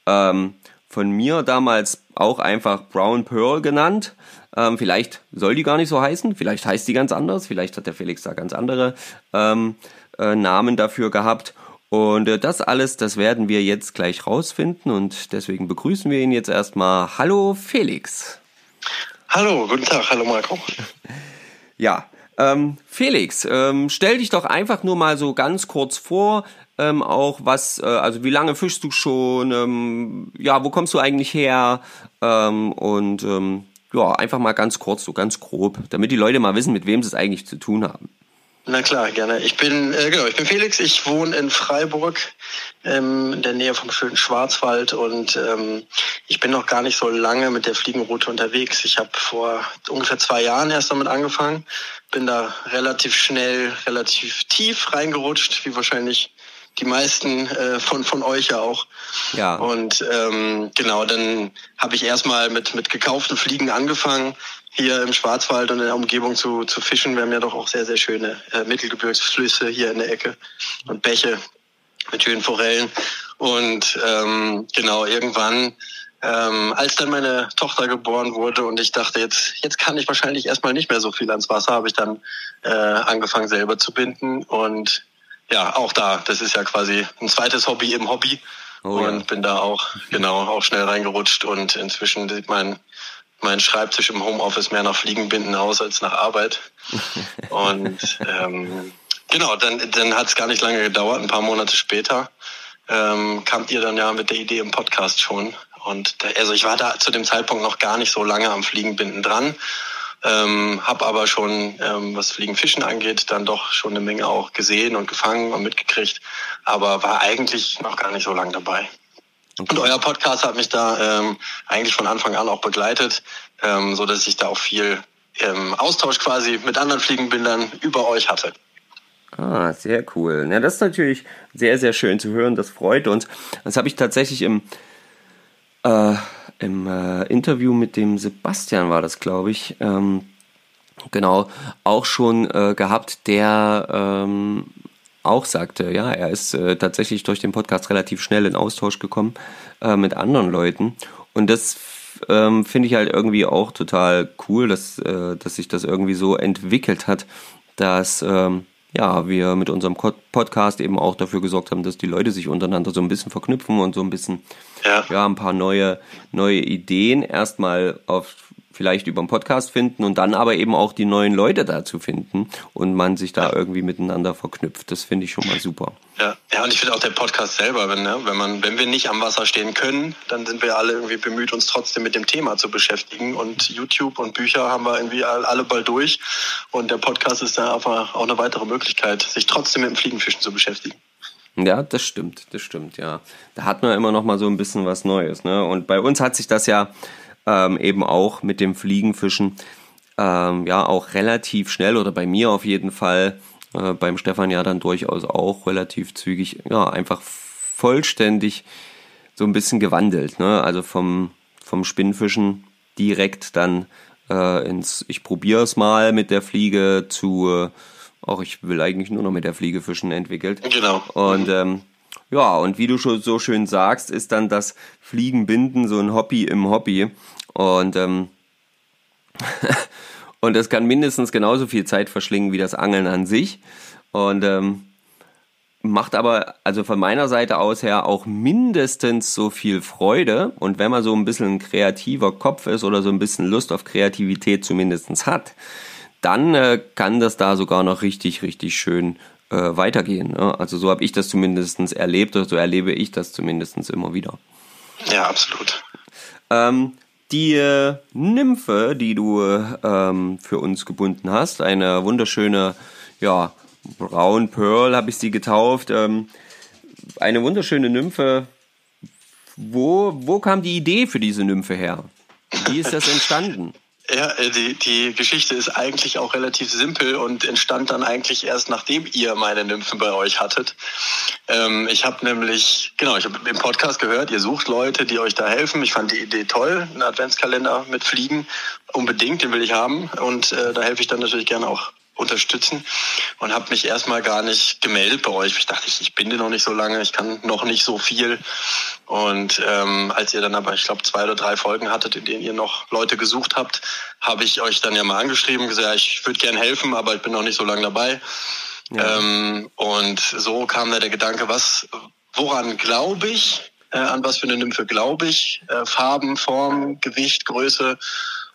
Ähm, von mir damals auch einfach Brown Pearl genannt. Ähm, vielleicht soll die gar nicht so heißen, vielleicht heißt die ganz anders, vielleicht hat der Felix da ganz andere ähm, äh, Namen dafür gehabt. Und äh, das alles, das werden wir jetzt gleich rausfinden und deswegen begrüßen wir ihn jetzt erstmal. Hallo Felix. Hallo, guten Tag, hallo Marco. Ja, ähm, Felix, ähm, stell dich doch einfach nur mal so ganz kurz vor, ähm, auch was, äh, also wie lange fischst du schon, ähm, ja, wo kommst du eigentlich her ähm, und ähm, ja, einfach mal ganz kurz, so ganz grob, damit die Leute mal wissen, mit wem sie es eigentlich zu tun haben. Na klar, gerne. Ich bin, äh, genau, ich bin Felix. Ich wohne in Freiburg, ähm, in der Nähe vom schönen Schwarzwald und ähm, ich bin noch gar nicht so lange mit der Fliegenroute unterwegs. Ich habe vor ungefähr zwei Jahren erst damit angefangen, bin da relativ schnell, relativ tief reingerutscht, wie wahrscheinlich die meisten äh, von von euch ja auch. Ja. Und ähm, genau, dann habe ich erstmal mit mit gekauften Fliegen angefangen, hier im Schwarzwald und in der Umgebung zu, zu fischen. Wir haben ja doch auch sehr, sehr schöne äh, Mittelgebirgsflüsse hier in der Ecke und Bäche mit schönen Forellen. Und ähm, genau, irgendwann, ähm, als dann meine Tochter geboren wurde und ich dachte, jetzt, jetzt kann ich wahrscheinlich erstmal nicht mehr so viel ans Wasser, habe ich dann äh, angefangen selber zu binden. Und ja, auch da, das ist ja quasi ein zweites Hobby im Hobby. Oh, und ja. bin da auch, genau, auch schnell reingerutscht und inzwischen sieht mein mein Schreibtisch im Homeoffice mehr nach Fliegenbinden aus als nach Arbeit. [LAUGHS] Und ähm, genau, dann, dann hat es gar nicht lange gedauert. Ein paar Monate später ähm, kamt ihr dann ja mit der Idee im Podcast schon. Und also ich war da zu dem Zeitpunkt noch gar nicht so lange am Fliegenbinden dran, ähm, habe aber schon, ähm, was Fliegenfischen angeht, dann doch schon eine Menge auch gesehen und gefangen und mitgekriegt, aber war eigentlich noch gar nicht so lange dabei. Und euer Podcast hat mich da ähm, eigentlich von Anfang an auch begleitet, ähm, so dass ich da auch viel ähm, Austausch quasi mit anderen Fliegenbildern über euch hatte. Ah, sehr cool. Ja, das ist natürlich sehr, sehr schön zu hören. Das freut uns. Das habe ich tatsächlich im, äh, im äh, Interview mit dem Sebastian war das, glaube ich, ähm, genau, auch schon äh, gehabt, der ähm, auch sagte, ja, er ist äh, tatsächlich durch den Podcast relativ schnell in Austausch gekommen äh, mit anderen Leuten. Und das ähm, finde ich halt irgendwie auch total cool, dass, äh, dass sich das irgendwie so entwickelt hat, dass ähm, ja, wir mit unserem Podcast eben auch dafür gesorgt haben, dass die Leute sich untereinander so ein bisschen verknüpfen und so ein bisschen ja, ja ein paar neue, neue Ideen erstmal auf vielleicht über den Podcast finden und dann aber eben auch die neuen Leute dazu finden und man sich da irgendwie miteinander verknüpft. Das finde ich schon mal super. Ja, ja und ich finde auch der Podcast selber, wenn, ne, wenn man, wenn wir nicht am Wasser stehen können, dann sind wir alle irgendwie bemüht, uns trotzdem mit dem Thema zu beschäftigen. Und YouTube und Bücher haben wir irgendwie alle bald durch. Und der Podcast ist da einfach auch eine weitere Möglichkeit, sich trotzdem mit dem Fliegenfischen zu beschäftigen. Ja, das stimmt, das stimmt, ja. Da hat man immer noch mal so ein bisschen was Neues, ne? Und bei uns hat sich das ja ähm, eben auch mit dem Fliegenfischen ähm, ja auch relativ schnell oder bei mir auf jeden Fall, äh, beim Stefan ja dann durchaus auch relativ zügig, ja, einfach vollständig so ein bisschen gewandelt. Ne? Also vom, vom Spinnfischen direkt dann äh, ins, ich probiere es mal mit der Fliege zu, äh, auch ich will eigentlich nur noch mit der Fliege fischen entwickelt. Genau. Und ähm, ja, und wie du schon so schön sagst, ist dann das Fliegenbinden so ein Hobby im Hobby. Und, ähm, [LAUGHS] und es kann mindestens genauso viel Zeit verschlingen wie das Angeln an sich. Und ähm, macht aber also von meiner Seite aus her auch mindestens so viel Freude. Und wenn man so ein bisschen ein kreativer Kopf ist oder so ein bisschen Lust auf Kreativität zumindest hat, dann äh, kann das da sogar noch richtig, richtig schön äh, weitergehen. Ne? Also so habe ich das zumindest erlebt oder so erlebe ich das zumindest immer wieder. Ja, absolut. Ähm, die äh, Nymphe, die du ähm, für uns gebunden hast, eine wunderschöne, ja, Braun Pearl habe ich sie getauft. Ähm, eine wunderschöne Nymphe. Wo, wo kam die Idee für diese Nymphe her? Wie ist das [LAUGHS] entstanden? Ja, äh, die, die Geschichte ist eigentlich auch relativ simpel und entstand dann eigentlich erst nachdem ihr meine Nymphen bei euch hattet. Ähm, ich habe nämlich, genau, ich habe im Podcast gehört, ihr sucht Leute, die euch da helfen. Ich fand die Idee toll, ein Adventskalender mit Fliegen, unbedingt, den will ich haben und äh, da helfe ich dann natürlich gerne auch unterstützen und habe mich erstmal gar nicht gemeldet bei euch. Ich dachte, ich, ich bin dir noch nicht so lange, ich kann noch nicht so viel. Und ähm, als ihr dann aber, ich glaube, zwei oder drei Folgen hattet, in denen ihr noch Leute gesucht habt, habe ich euch dann ja mal angeschrieben, gesagt, ich würde gern helfen, aber ich bin noch nicht so lange dabei. Ja. Ähm, und so kam da der Gedanke, was, woran glaube ich, äh, an was für eine Nymphe glaube ich, äh, Farben, Form, Gewicht, Größe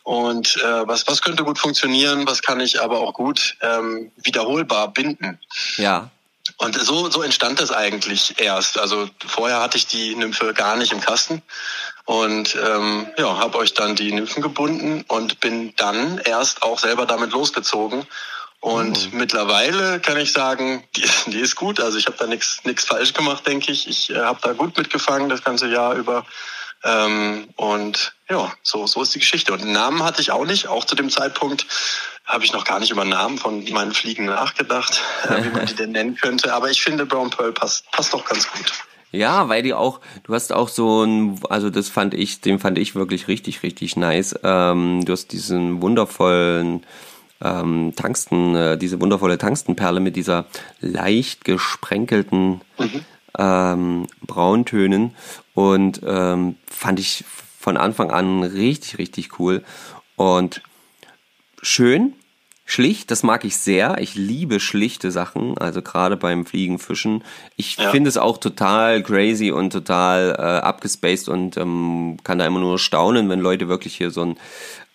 und äh, was, was könnte gut funktionieren, was kann ich aber auch gut ähm, wiederholbar binden. Ja. Und so, so entstand das eigentlich erst. Also vorher hatte ich die Nymphe gar nicht im Kasten und ähm, ja, habe euch dann die Nymphen gebunden und bin dann erst auch selber damit losgezogen. Und mhm. mittlerweile kann ich sagen, die, die ist gut. Also ich habe da nichts nichts falsch gemacht, denke ich. Ich äh, habe da gut mitgefangen das ganze Jahr über. Ähm, und ja, so, so ist die Geschichte. Und einen Namen hatte ich auch nicht. Auch zu dem Zeitpunkt habe ich noch gar nicht über Namen von meinen Fliegen nachgedacht, äh, [LAUGHS] wie man die denn nennen könnte. Aber ich finde, Brown Pearl passt, passt doch ganz gut. Ja, weil die auch, du hast auch so ein, also das fand ich, den fand ich wirklich richtig, richtig nice. Ähm, du hast diesen wundervollen ähm, Tangsten, äh, diese wundervolle Tangstenperle mit dieser leicht gesprenkelten mhm. ähm, Brauntönen und ähm, fand ich von Anfang an richtig, richtig cool und schön, schlicht, das mag ich sehr. Ich liebe schlichte Sachen, also gerade beim Fliegen, Fischen. Ich ja. finde es auch total crazy und total äh, abgespaced und ähm, kann da immer nur staunen, wenn Leute wirklich hier so ein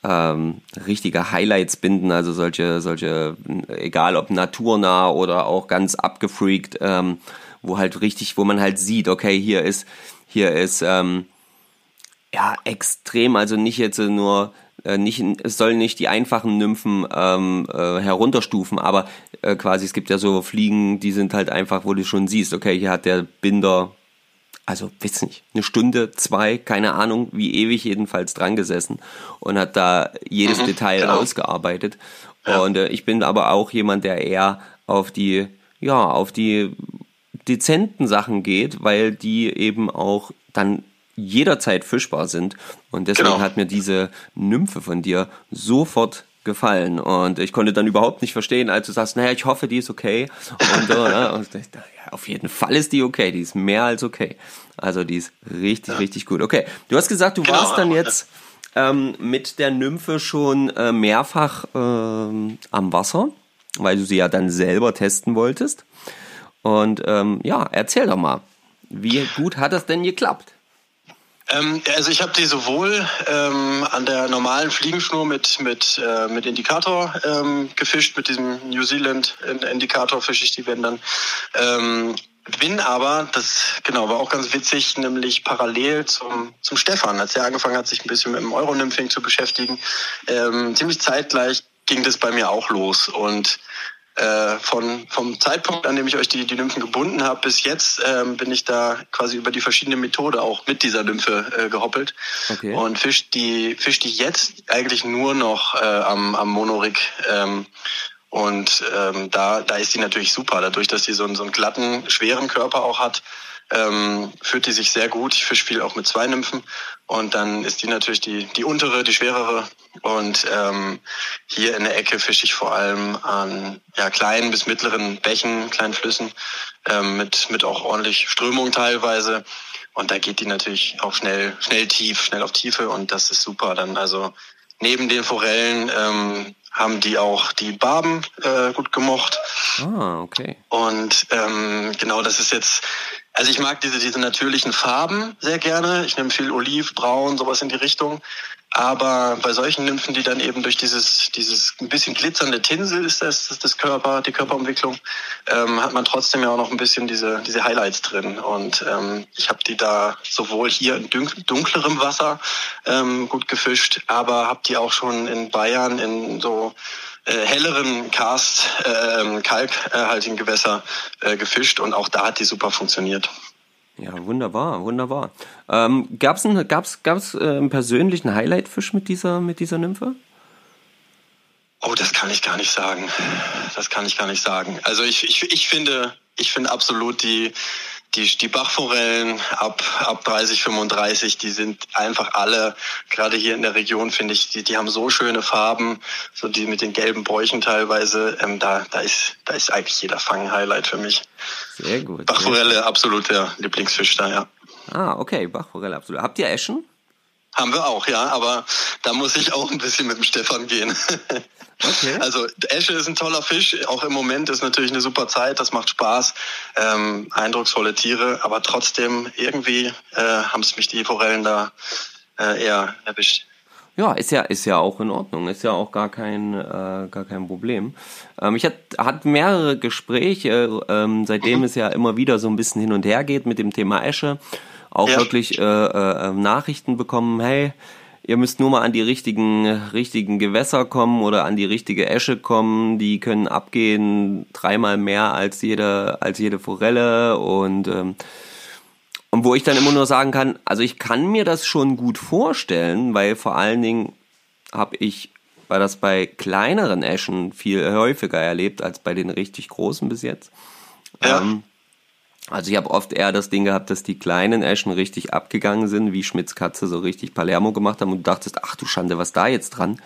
ähm, richtige Highlights binden, also solche, solche, egal ob naturnah oder auch ganz abgefreakt, ähm, wo halt richtig, wo man halt sieht, okay, hier ist, hier ist, ähm, ja, extrem, also nicht jetzt nur, äh, nicht, es sollen nicht die einfachen Nymphen ähm, äh, herunterstufen, aber äh, quasi, es gibt ja so Fliegen, die sind halt einfach, wo du schon siehst, okay, hier hat der Binder also weiß nicht, eine Stunde, zwei, keine Ahnung, wie ewig jedenfalls dran gesessen und hat da jedes mhm, Detail genau. ausgearbeitet. Ja. Und äh, ich bin aber auch jemand, der eher auf die, ja, auf die dezenten Sachen geht, weil die eben auch dann jederzeit fischbar sind. Und deswegen genau. hat mir diese Nymphe von dir sofort gefallen. Und ich konnte dann überhaupt nicht verstehen, als du sagst, naja, ich hoffe, die ist okay. Und so, ne? Und ich dachte, ja, auf jeden Fall ist die okay. Die ist mehr als okay. Also die ist richtig, ja. richtig gut. Okay, du hast gesagt, du genau. warst dann jetzt ähm, mit der Nymphe schon äh, mehrfach ähm, am Wasser, weil du sie ja dann selber testen wolltest. Und ähm, ja, erzähl doch mal, wie gut hat das denn geklappt? Ähm, also ich habe die sowohl ähm, an der normalen Fliegenschnur mit, mit, äh, mit Indikator ähm, gefischt, mit diesem New Zealand Indikator fische ich die wenn dann. Ähm, bin aber, das genau war auch ganz witzig, nämlich parallel zum, zum Stefan, als er angefangen hat, sich ein bisschen mit dem Euronymphing zu beschäftigen, ähm, ziemlich zeitgleich ging das bei mir auch los und äh, von, vom Zeitpunkt, an dem ich euch die, die Nymphen gebunden habe, bis jetzt ähm, bin ich da quasi über die verschiedene Methode auch mit dieser Nymphe äh, gehoppelt okay. und fisch die, fisch die jetzt eigentlich nur noch äh, am, am Monorik. Ähm, und ähm, da, da ist die natürlich super, dadurch, dass die so einen, so einen glatten, schweren Körper auch hat ähm, fühlt die sich sehr gut. Ich fisch viel auch mit zwei Nymphen und dann ist die natürlich die, die untere, die schwerere. Und ähm, hier in der Ecke fische ich vor allem an ja, kleinen bis mittleren Bächen, kleinen Flüssen ähm, mit, mit auch ordentlich Strömung teilweise. Und da geht die natürlich auch schnell, schnell tief, schnell auf Tiefe und das ist super. Dann also neben den Forellen ähm, haben die auch die Barben äh, gut gemocht. Ah, okay. Und ähm, genau, das ist jetzt also ich mag diese, diese natürlichen Farben sehr gerne. Ich nehme viel Oliv, Braun, sowas in die Richtung. Aber bei solchen Nymphen, die dann eben durch dieses, dieses ein bisschen glitzernde Tinsel ist das, das, das Körper, die Körperumwicklung, ähm, hat man trotzdem ja auch noch ein bisschen diese, diese Highlights drin. Und ähm, ich habe die da sowohl hier in dunklerem Wasser ähm, gut gefischt, aber habe die auch schon in Bayern in so äh, helleren Cast, äh, kalkhaltigen Gewässer äh, gefischt und auch da hat die super funktioniert. Ja, wunderbar, wunderbar. Ähm, gab's ein, gab's, gab's äh, einen persönlichen Highlight-Fisch mit dieser, mit dieser Nymphe? Oh, das kann ich gar nicht sagen. Das kann ich gar nicht sagen. Also ich, ich, ich finde, ich finde absolut die, die, die Bachforellen ab, ab 30, 35, die sind einfach alle, gerade hier in der Region, finde ich, die, die haben so schöne Farben, so die mit den gelben Bäuchen teilweise. Ähm, da, da, ist, da ist eigentlich jeder Fang Highlight für mich. Sehr gut. Bachforelle, absolut der Lieblingsfisch da, ja. Ah, okay, Bachforelle, absolut. Habt ihr Eschen? Haben wir auch, ja, aber da muss ich auch ein bisschen mit dem Stefan gehen. [LAUGHS] Okay. Also Esche ist ein toller Fisch, auch im Moment ist natürlich eine super Zeit, das macht Spaß, ähm, eindrucksvolle Tiere, aber trotzdem irgendwie äh, haben es mich die Forellen da äh, eher erwischt. Ja, ist ja, ist ja auch in Ordnung, ist ja auch gar kein, äh, gar kein Problem. Ähm, ich hatte hat mehrere Gespräche, ähm, seitdem mhm. es ja immer wieder so ein bisschen hin und her geht mit dem Thema Esche auch ja. wirklich äh, äh, Nachrichten bekommen, hey, ihr müsst nur mal an die richtigen, richtigen Gewässer kommen oder an die richtige Esche kommen, die können abgehen dreimal mehr als jede, als jede Forelle und ähm, und wo ich dann immer nur sagen kann, also ich kann mir das schon gut vorstellen, weil vor allen Dingen habe ich, weil das bei kleineren Eschen viel häufiger erlebt als bei den richtig großen bis jetzt. Ja. Ähm, also ich habe oft eher das Ding gehabt, dass die kleinen Eschen richtig abgegangen sind, wie Schmitz Katze so richtig Palermo gemacht haben und du dachtest, ach du Schande, was da jetzt dran?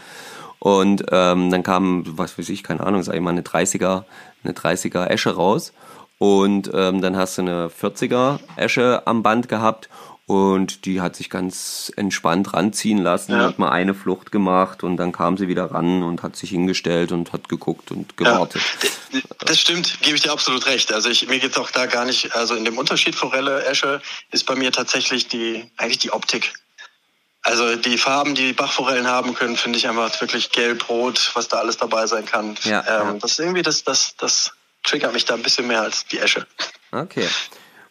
Und ähm, dann kam, was weiß ich, keine Ahnung, sag ich mal, eine 30er, eine 30er Esche raus. Und ähm, dann hast du eine 40er Esche am Band gehabt und die hat sich ganz entspannt ranziehen lassen, ja. hat mal eine Flucht gemacht und dann kam sie wieder ran und hat sich hingestellt und hat geguckt und gewartet. Ja, das stimmt, gebe ich dir absolut recht. Also ich, mir geht's auch da gar nicht, also in dem Unterschied Forelle, Esche ist bei mir tatsächlich die, eigentlich die Optik. Also die Farben, die Bachforellen haben können, finde ich einfach wirklich gelb, rot, was da alles dabei sein kann. Ja, ähm, ja. Das ist irgendwie, das, das, das triggert mich da ein bisschen mehr als die Esche. Okay.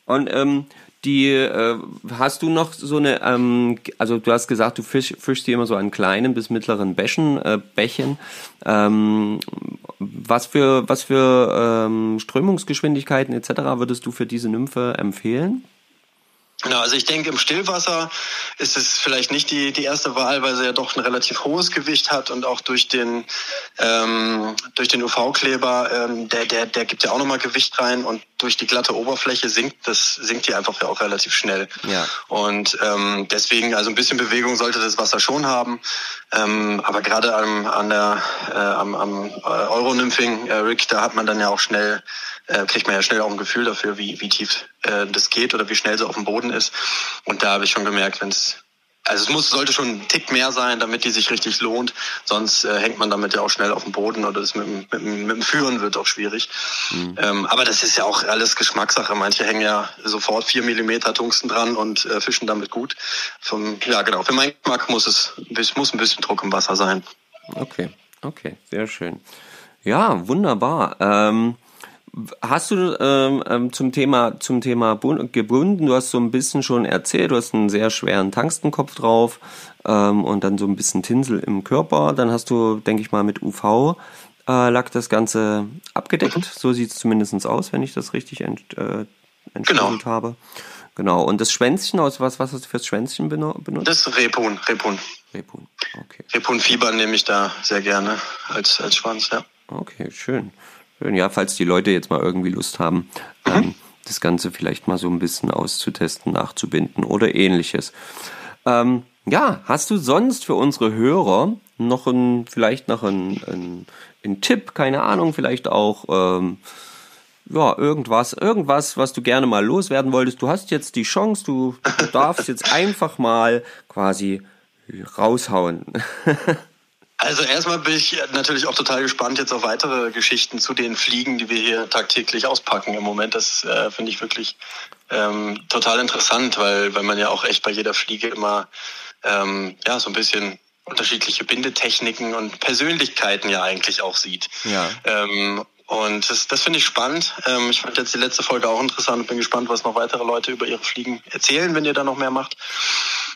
Und ähm, die äh, hast du noch so eine, ähm, also du hast gesagt, du fisch, fischst die immer so an kleinen bis mittleren Bächen, äh, Bächen. Ähm, was für, was für ähm, Strömungsgeschwindigkeiten etc. würdest du für diese Nymphe empfehlen? Genau, also ich denke, im Stillwasser ist es vielleicht nicht die, die erste Wahl, weil sie ja doch ein relativ hohes Gewicht hat und auch durch den, ähm, den UV-Kleber, ähm, der, der, der gibt ja auch nochmal Gewicht rein und durch die glatte Oberfläche sinkt das sinkt die einfach ja auch relativ schnell. Ja. Und ähm, deswegen, also ein bisschen Bewegung sollte das Wasser schon haben. Ähm, aber gerade am, an der, äh, am, am äh, Euronymphing, äh, Rick, da hat man dann ja auch schnell, äh, kriegt man ja schnell auch ein Gefühl dafür, wie, wie tief äh, das geht oder wie schnell sie auf dem Boden ist. Und da habe ich schon gemerkt, wenn es also es muss, sollte schon ein Tick mehr sein, damit die sich richtig lohnt. Sonst äh, hängt man damit ja auch schnell auf dem Boden oder das mit, mit, mit dem Führen wird auch schwierig. Mhm. Ähm, aber das ist ja auch alles Geschmackssache. Manche hängen ja sofort vier Millimeter Tungsten dran und äh, fischen damit gut. Vom, ja, genau. Für meinen Geschmack muss es, es muss ein bisschen Druck im Wasser sein. Okay, okay, sehr schön. Ja, wunderbar. Ähm, Hast du ähm, ähm, zum Thema zum Thema gebunden? Du hast so ein bisschen schon erzählt. Du hast einen sehr schweren Tangstenkopf drauf ähm, und dann so ein bisschen Tinsel im Körper. Dann hast du, denke ich mal, mit UV äh, Lack das Ganze abgedeckt. Mhm. So sieht es zumindest aus, wenn ich das richtig ent, äh, genau. habe. Genau. Und das Schwänzchen aus was was hast du fürs Schwänzchen benutzt? Das Repun, Repun. Repun. Okay. Repun-Fieber nehme ich da sehr gerne als als Schwanz, ja. Okay, schön. Ja, falls die Leute jetzt mal irgendwie Lust haben, mhm. ähm, das Ganze vielleicht mal so ein bisschen auszutesten, nachzubinden oder ähnliches. Ähm, ja, hast du sonst für unsere Hörer noch ein, vielleicht noch ein, ein, ein Tipp, keine Ahnung, vielleicht auch ähm, ja, irgendwas, irgendwas, was du gerne mal loswerden wolltest. Du hast jetzt die Chance, du, du darfst jetzt [LAUGHS] einfach mal quasi raushauen. [LAUGHS] Also erstmal bin ich natürlich auch total gespannt jetzt auf weitere Geschichten zu den Fliegen, die wir hier tagtäglich auspacken im Moment. Das äh, finde ich wirklich ähm, total interessant, weil, weil man ja auch echt bei jeder Fliege immer ähm, ja so ein bisschen unterschiedliche Bindetechniken und Persönlichkeiten ja eigentlich auch sieht. Ja. Ähm, und das, das finde ich spannend. Ähm, ich fand jetzt die letzte Folge auch interessant und bin gespannt, was noch weitere Leute über ihre Fliegen erzählen, wenn ihr da noch mehr macht.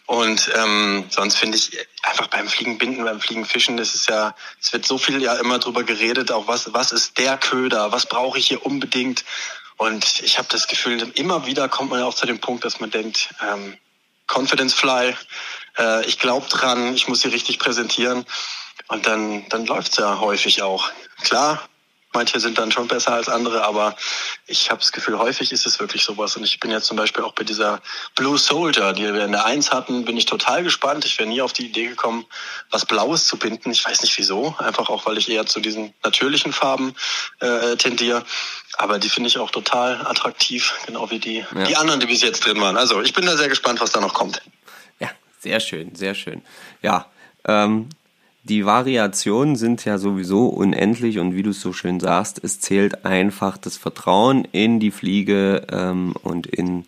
Und ähm, sonst finde ich einfach beim Fliegenbinden, beim Fliegenfischen, das ist ja, es wird so viel ja immer drüber geredet, auch was, was ist der Köder, was brauche ich hier unbedingt. Und ich habe das Gefühl, immer wieder kommt man ja auch zu dem Punkt, dass man denkt, ähm, Confidence Fly, äh, ich glaube dran, ich muss sie richtig präsentieren. Und dann, dann läuft's ja häufig auch. Klar, Manche sind dann schon besser als andere, aber ich habe das Gefühl, häufig ist es wirklich sowas. Und ich bin jetzt zum Beispiel auch bei dieser Blue Soldier, die wir in der Eins hatten, bin ich total gespannt. Ich wäre nie auf die Idee gekommen, was Blaues zu binden. Ich weiß nicht wieso. Einfach auch, weil ich eher zu diesen natürlichen Farben äh, tendiere. Aber die finde ich auch total attraktiv, genau wie die, ja. die anderen, die bis jetzt drin waren. Also ich bin da sehr gespannt, was da noch kommt. Ja, sehr schön, sehr schön. Ja, ähm, die Variationen sind ja sowieso unendlich und wie du es so schön sagst, es zählt einfach das Vertrauen in die Fliege ähm, und in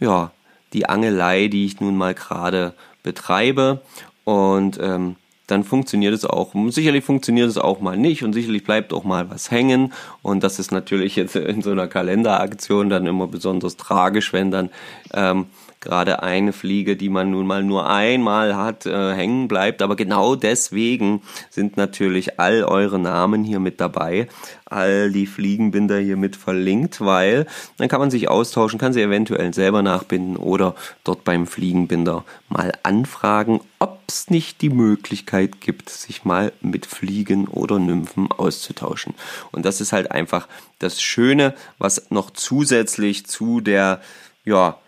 ja die Angelei, die ich nun mal gerade betreibe und ähm, dann funktioniert es auch. Sicherlich funktioniert es auch mal nicht und sicherlich bleibt auch mal was hängen. Und das ist natürlich jetzt in so einer Kalenderaktion dann immer besonders tragisch, wenn dann ähm, gerade eine Fliege, die man nun mal nur einmal hat, äh, hängen bleibt. Aber genau deswegen sind natürlich all eure Namen hier mit dabei, all die Fliegenbinder hier mit verlinkt, weil dann kann man sich austauschen, kann sie eventuell selber nachbinden oder dort beim Fliegenbinder mal anfragen, ob es nicht die Möglichkeit gibt, sich mal mit Fliegen oder Nymphen auszutauschen. Und das ist halt einfach das Schöne, was noch zusätzlich zu der ja,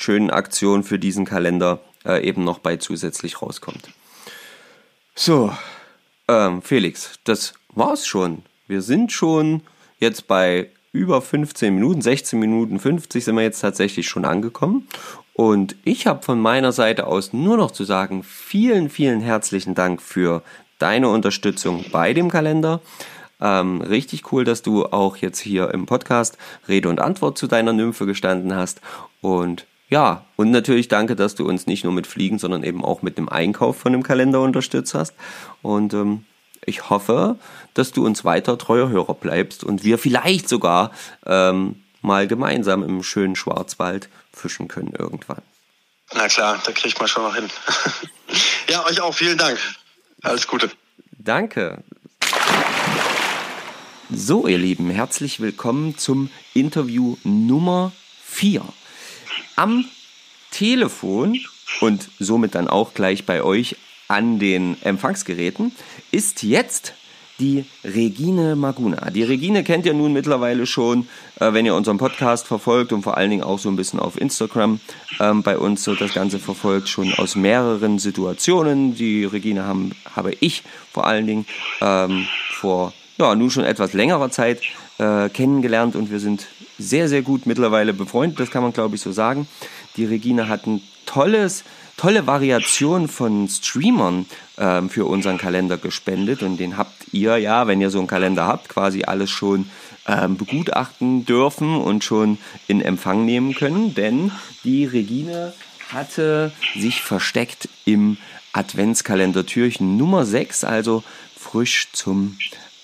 schönen Aktion für diesen Kalender äh, eben noch bei zusätzlich rauskommt. So, ähm, Felix, das war's schon. Wir sind schon jetzt bei über 15 Minuten, 16 Minuten 50 sind wir jetzt tatsächlich schon angekommen. Und ich habe von meiner Seite aus nur noch zu sagen, vielen, vielen herzlichen Dank für deine Unterstützung bei dem Kalender. Ähm, richtig cool, dass du auch jetzt hier im Podcast Rede und Antwort zu deiner Nymphe gestanden hast. Und ja, und natürlich danke, dass du uns nicht nur mit Fliegen, sondern eben auch mit dem Einkauf von dem Kalender unterstützt hast. Und ähm, ich hoffe, dass du uns weiter treuer Hörer bleibst und wir vielleicht sogar ähm, mal gemeinsam im schönen Schwarzwald fischen können irgendwann. Na klar, da kriegt man schon noch hin. [LAUGHS] ja, euch auch vielen Dank. Alles Gute. Danke. So, ihr Lieben, herzlich willkommen zum Interview Nummer 4 am Telefon und somit dann auch gleich bei euch an den Empfangsgeräten ist jetzt die Regine Maguna. Die Regine kennt ihr nun mittlerweile schon, äh, wenn ihr unseren Podcast verfolgt und vor allen Dingen auch so ein bisschen auf Instagram ähm, bei uns so das Ganze verfolgt, schon aus mehreren Situationen. Die Regine haben, habe ich vor allen Dingen ähm, vor ja, nun schon etwas längerer Zeit äh, kennengelernt und wir sind sehr, sehr gut mittlerweile befreundet, das kann man glaube ich so sagen. Die Regina hat ein tolles, tolle Variation von Streamern ähm, für unseren Kalender gespendet und den habt ihr ja, wenn ihr so einen Kalender habt, quasi alles schon ähm, begutachten dürfen und schon in Empfang nehmen können, denn die Regine hatte sich versteckt im Adventskalender Türchen Nummer 6, also frisch zum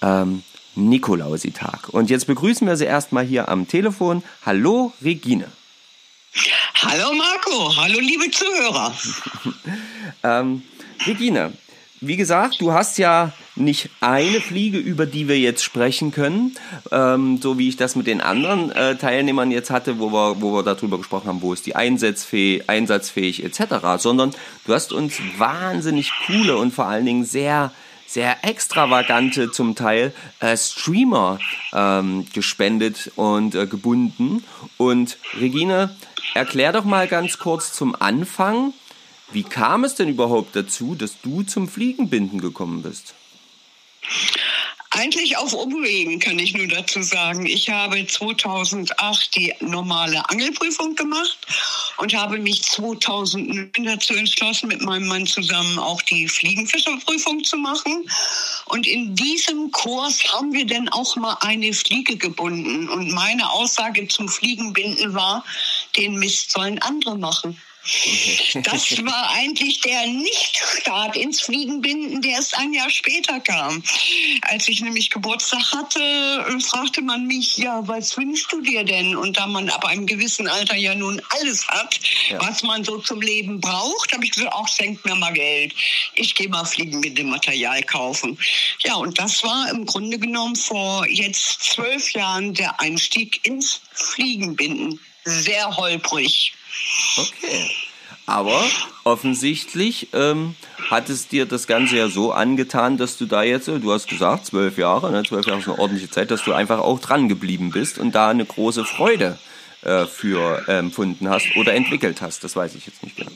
ähm, Nikolausitag. Und jetzt begrüßen wir sie erstmal hier am Telefon. Hallo, Regine. Hallo Marco, hallo liebe Zuhörer. [LAUGHS] ähm, Regine, wie gesagt, du hast ja nicht eine Fliege, über die wir jetzt sprechen können, ähm, so wie ich das mit den anderen äh, Teilnehmern jetzt hatte, wo wir, wo wir darüber gesprochen haben, wo ist die einsatzfähig, einsatzfähig etc., sondern du hast uns wahnsinnig coole und vor allen Dingen sehr sehr extravagante zum Teil äh, Streamer ähm, gespendet und äh, gebunden. Und Regine, erklär doch mal ganz kurz zum Anfang, wie kam es denn überhaupt dazu, dass du zum Fliegenbinden gekommen bist? Eigentlich auf Umwegen kann ich nur dazu sagen. Ich habe 2008 die normale Angelprüfung gemacht und habe mich 2009 dazu entschlossen, mit meinem Mann zusammen auch die Fliegenfischerprüfung zu machen. Und in diesem Kurs haben wir dann auch mal eine Fliege gebunden. Und meine Aussage zum Fliegenbinden war, den Mist sollen andere machen. [LAUGHS] Das war eigentlich der Nicht-Start ins Fliegenbinden, der erst ein Jahr später kam. Als ich nämlich Geburtstag hatte, fragte man mich, ja, was wünschst du dir denn? Und da man ab einem gewissen Alter ja nun alles hat, ja. was man so zum Leben braucht, habe ich gesagt, auch schenkt mir mal Geld. Ich gehe mal Fliegenbindematerial kaufen. Ja, und das war im Grunde genommen vor jetzt zwölf Jahren der Einstieg ins Fliegenbinden. Sehr holprig. Okay. Aber offensichtlich ähm, hat es dir das Ganze ja so angetan, dass du da jetzt, du hast gesagt, zwölf Jahre, ne, zwölf Jahre ist eine ordentliche Zeit, dass du einfach auch dran geblieben bist und da eine große Freude äh, für empfunden hast oder entwickelt hast. Das weiß ich jetzt nicht genau.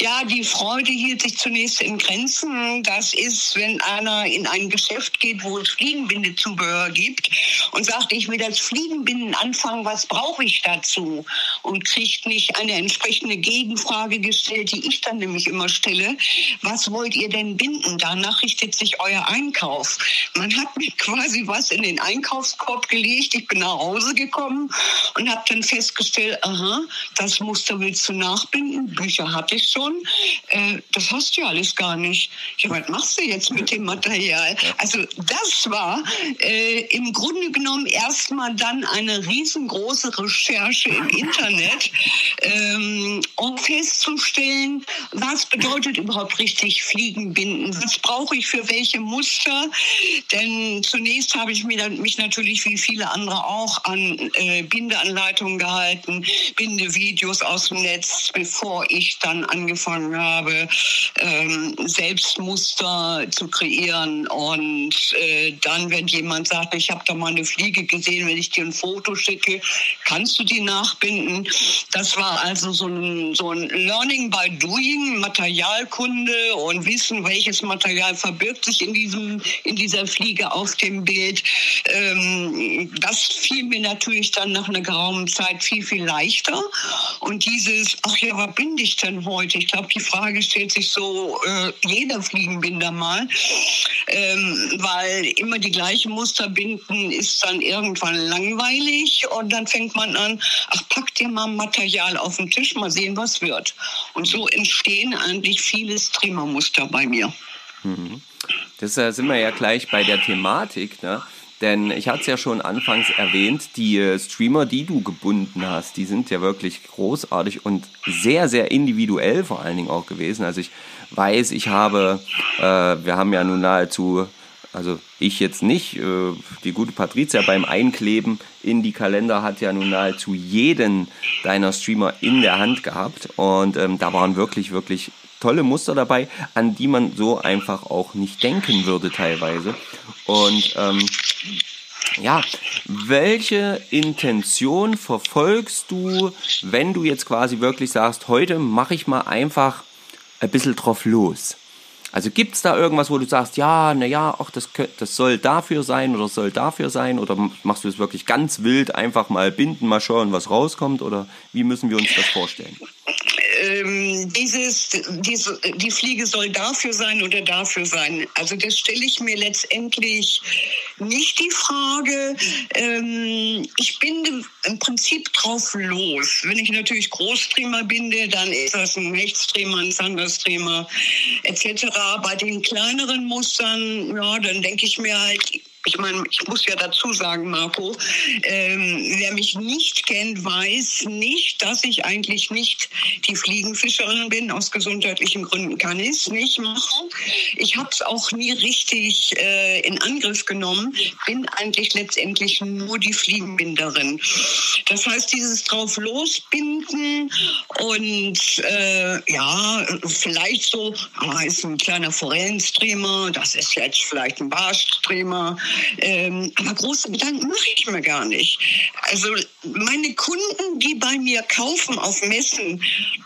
Ja, die Freude hielt sich zunächst in Grenzen. Das ist, wenn einer in ein Geschäft geht, wo es Fliegenbindezubehör gibt und sagt, ich will das Fliegenbinden anfangen, was brauche ich dazu? Und kriegt nicht eine entsprechende Gegenfrage gestellt, die ich dann nämlich immer stelle. Was wollt ihr denn binden? Danach richtet sich euer Einkauf. Man hat mir quasi was in den Einkaufskorb gelegt. Ich bin nach Hause gekommen und habe dann festgestellt, aha, das Muster willst du nachbinden. Bücher hatte ich schon. Äh, das hast du ja alles gar nicht. Ja, was machst du jetzt mit dem Material? Also das war äh, im Grunde genommen erstmal dann eine riesengroße Recherche im Internet, ähm, um festzustellen, was bedeutet überhaupt richtig Fliegen binden? Was brauche ich für welche Muster? Denn zunächst habe ich mich natürlich wie viele andere auch an äh, Bindeanleitungen gehalten, Bindevideos aus dem Netz, bevor ich dann angefangen habe, ähm, Selbstmuster zu kreieren. Und äh, dann, wenn jemand sagt, ich habe da mal eine Fliege gesehen, wenn ich dir ein Foto schicke, kannst du die nachbinden. Das war also so ein, so ein Learning by Doing, Materialkunde und Wissen, welches Material verbirgt sich in, diesem, in dieser Fliege auf dem Bild. Ähm, das fiel mir natürlich dann nach einer geraumen Zeit viel, viel leichter. Und dieses, ach ja, was binde ich denn heute? Ich glaube, die Frage stellt sich so äh, jeder Fliegenbinder mal, ähm, weil immer die gleichen Muster binden ist dann irgendwann langweilig und dann fängt man an, ach, pack dir mal Material auf den Tisch, mal sehen, was wird. Und so entstehen eigentlich viele Streamermuster bei mir. Mhm. Das äh, sind wir ja gleich bei der Thematik, ne? Denn ich hatte es ja schon anfangs erwähnt, die äh, Streamer, die du gebunden hast, die sind ja wirklich großartig und sehr, sehr individuell vor allen Dingen auch gewesen. Also ich weiß, ich habe, äh, wir haben ja nun nahezu, also ich jetzt nicht, äh, die gute Patricia beim Einkleben in die Kalender hat ja nun nahezu jeden deiner Streamer in der Hand gehabt und ähm, da waren wirklich, wirklich tolle Muster dabei, an die man so einfach auch nicht denken würde teilweise. Und ähm, ja, welche Intention verfolgst du, wenn du jetzt quasi wirklich sagst, heute mache ich mal einfach ein bisschen drauf los? Also gibt es da irgendwas, wo du sagst, ja, naja, ach, das, das soll dafür sein oder soll dafür sein? Oder machst du es wirklich ganz wild, einfach mal binden, mal schauen, was rauskommt? Oder wie müssen wir uns das vorstellen? Ähm, dieses, diese, die Fliege soll dafür sein oder dafür sein. Also das stelle ich mir letztendlich nicht die Frage. Ähm, ich binde im Prinzip drauf los. Wenn ich natürlich Großstreamer binde, dann ist das ein Hechtstreamer, ein Sanderstreamer etc. Bei den kleineren Mustern, ja, dann denke ich mir halt, ich meine, ich muss ja dazu sagen, Marco, ähm, wer mich nicht kennt, weiß nicht, dass ich eigentlich nicht die Fliegenfischerin bin. Aus gesundheitlichen Gründen kann ich es nicht machen. Ich habe es auch nie richtig äh, in Angriff genommen. Bin eigentlich letztendlich nur die Fliegenbinderin. Das heißt, dieses drauf losbinden und äh, ja, vielleicht so, ah, ist ein kleiner Forellenstreamer, das ist jetzt vielleicht ein Barstreamer, ähm, aber große Gedanken mache ich mir gar nicht. Also meine Kunden, die bei mir kaufen auf Messen,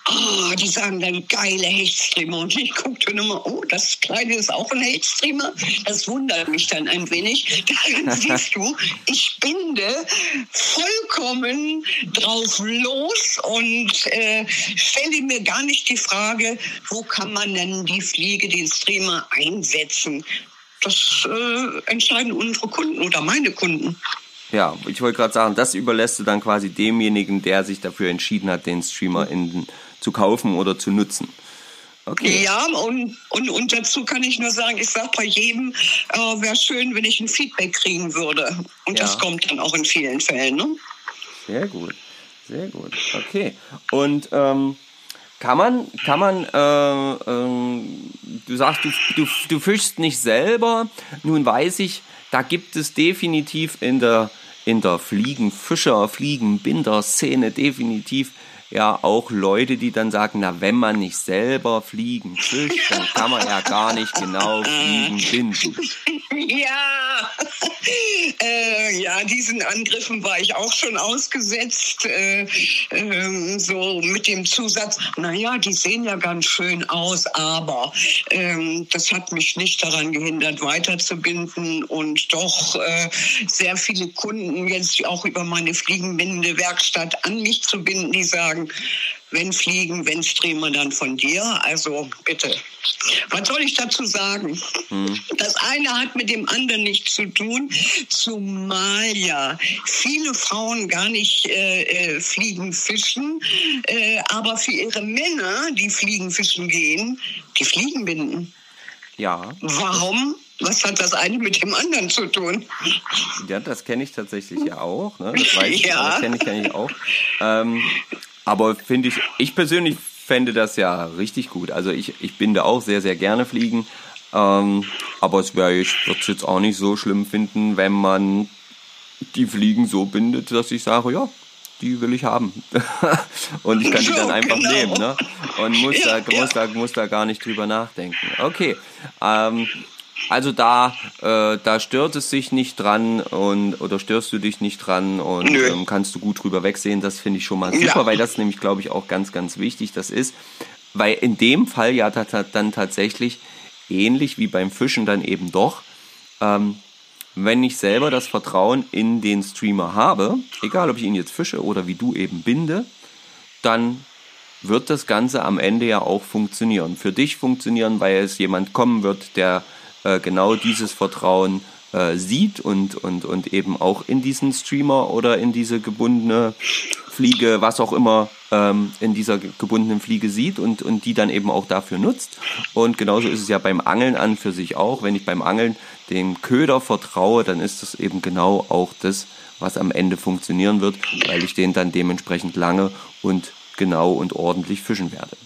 oh, die sagen dann geile Hechtstreamer. Und ich gucke dann immer, oh, das Kleine ist auch ein Hechtstreamer. Das wundert mich dann ein wenig. Daran [LAUGHS] siehst du, ich binde vollkommen drauf los und äh, stelle mir gar nicht die Frage, wo kann man denn die Fliege, den Streamer einsetzen das äh, entscheiden unsere Kunden oder meine Kunden. Ja, ich wollte gerade sagen, das überlässt du dann quasi demjenigen, der sich dafür entschieden hat, den Streamer in, zu kaufen oder zu nutzen. Okay. Ja, und, und, und dazu kann ich nur sagen, ich sage bei jedem, äh, wäre schön, wenn ich ein Feedback kriegen würde. Und ja. das kommt dann auch in vielen Fällen. Ne? Sehr gut, sehr gut. Okay. Und ähm, kann man, kann man, äh, äh, du sagst, du, du, du fischst nicht selber. Nun weiß ich, da gibt es definitiv in der, in der Fliegenfischer, Fliegenbinder-Szene definitiv ja auch Leute, die dann sagen, na, wenn man nicht selber fliegen fischt, dann kann man ja gar nicht genau fliegen binden. [LAUGHS] Ja, [LAUGHS] äh, ja, diesen Angriffen war ich auch schon ausgesetzt, äh, äh, so mit dem Zusatz, naja, die sehen ja ganz schön aus, aber ähm, das hat mich nicht daran gehindert, weiterzubinden und doch äh, sehr viele Kunden jetzt auch über meine fliegenbindende Werkstatt an mich zu binden, die sagen, wenn Fliegen, wenn Streamer, dann von dir. Also bitte. Was soll ich dazu sagen? Hm. Das eine hat mit dem anderen nichts zu tun, zumal ja viele Frauen gar nicht äh, äh, fliegen, fischen, äh, aber für ihre Männer, die fliegen, fischen gehen, die Fliegen binden. Ja. Warum? Was hat das eine mit dem anderen zu tun? Ja, das kenne ich tatsächlich ja auch. Ne? Das weiß ich, [LAUGHS] ja. das kenne ich, kenn ich auch. Ähm, aber finde ich, ich persönlich fände das ja richtig gut. Also ich, ich bin da auch sehr, sehr gerne fliegen. Ähm, aber es wäre, ich würde es jetzt auch nicht so schlimm finden, wenn man die Fliegen so bindet, dass ich sage, ja, die will ich haben. [LAUGHS] und ich kann die dann [LAUGHS] einfach genau. nehmen, ne? Und muss, ja, da, muss, ja. da, muss da gar nicht drüber nachdenken. Okay. Ähm, also da, äh, da stört es sich nicht dran und oder störst du dich nicht dran und ähm, kannst du gut drüber wegsehen. Das finde ich schon mal super, ja. weil das nämlich, glaube ich, auch ganz, ganz wichtig das ist. Weil in dem Fall ja dann tatsächlich ähnlich wie beim Fischen dann eben doch, ähm, wenn ich selber das Vertrauen in den Streamer habe, egal ob ich ihn jetzt fische oder wie du eben binde, dann wird das Ganze am Ende ja auch funktionieren. Für dich funktionieren, weil es jemand kommen wird, der äh, genau dieses Vertrauen äh, sieht und, und, und eben auch in diesen Streamer oder in diese gebundene Fliege, was auch immer ähm, in dieser gebundenen Fliege sieht und, und die dann eben auch dafür nutzt. Und genauso ist es ja beim Angeln an für sich auch. Wenn ich beim Angeln dem Köder vertraue, dann ist das eben genau auch das, was am Ende funktionieren wird, weil ich den dann dementsprechend lange und genau und ordentlich fischen werde.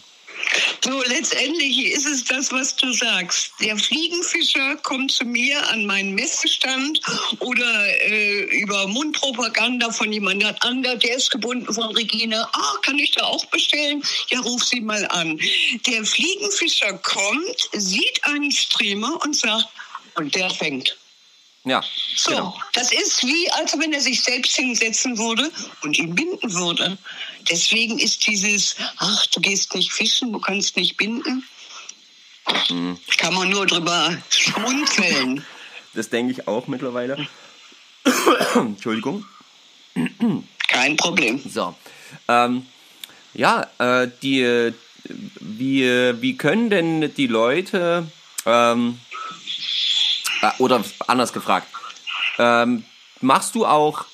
So, letztendlich ist es das, was du sagst. Der Fliegenfischer kommt zu mir an meinen Messestand oder äh, über Mundpropaganda von jemand anderem, der ist gebunden von Regine. Ah, kann ich da auch bestellen? Ja, ruf sie mal an. Der Fliegenfischer kommt, sieht einen Streamer und sagt, und der fängt. Ja. So, genau. das ist wie, als wenn er sich selbst hinsetzen würde und ihn binden würde. Deswegen ist dieses, ach, du gehst nicht fischen, du kannst nicht binden, mhm. kann man nur drüber schmunzeln. Das denke ich auch mittlerweile. Entschuldigung. Kein Problem. So. Ähm, ja, äh, die, wie, wie können denn die Leute ähm, äh, oder anders gefragt, ähm, machst du auch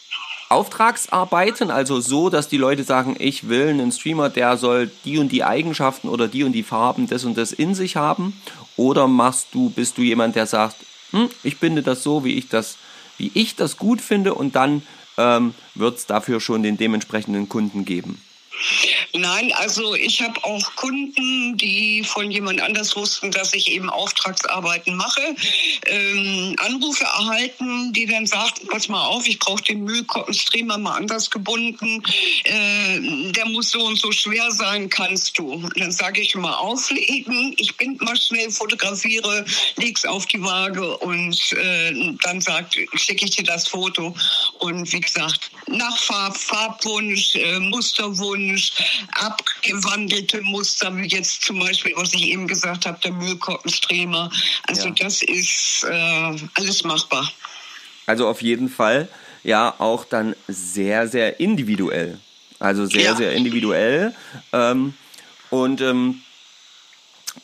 Auftragsarbeiten, also so, dass die Leute sagen, ich will einen Streamer, der soll die und die Eigenschaften oder die und die Farben das und das in sich haben? Oder machst du, bist du jemand, der sagt, hm, ich binde das so, wie ich das, wie ich das gut finde und dann ähm, wird es dafür schon den dementsprechenden Kunden geben? Nein, also ich habe auch Kunden, die von jemand anders wussten, dass ich eben Auftragsarbeiten mache, ähm, Anrufe erhalten, die dann sagten, pass mal auf, ich brauche den Müllkoppenstreamer mal anders gebunden, äh, der muss so und so schwer sein, kannst du. Und dann sage ich immer auflegen, ich bin mal schnell, fotografiere, leg's auf die Waage und äh, dann schicke ich dir das Foto. Und wie gesagt, nach Farb, Farbwunsch, äh, Musterwunsch, abgewandelte Muster, wie jetzt zum Beispiel, was ich eben gesagt habe, der Müllkoppenstreamer. Also ja. das ist äh, alles machbar. Also auf jeden Fall ja auch dann sehr, sehr individuell. Also sehr, ja. sehr individuell. Ähm, und ähm,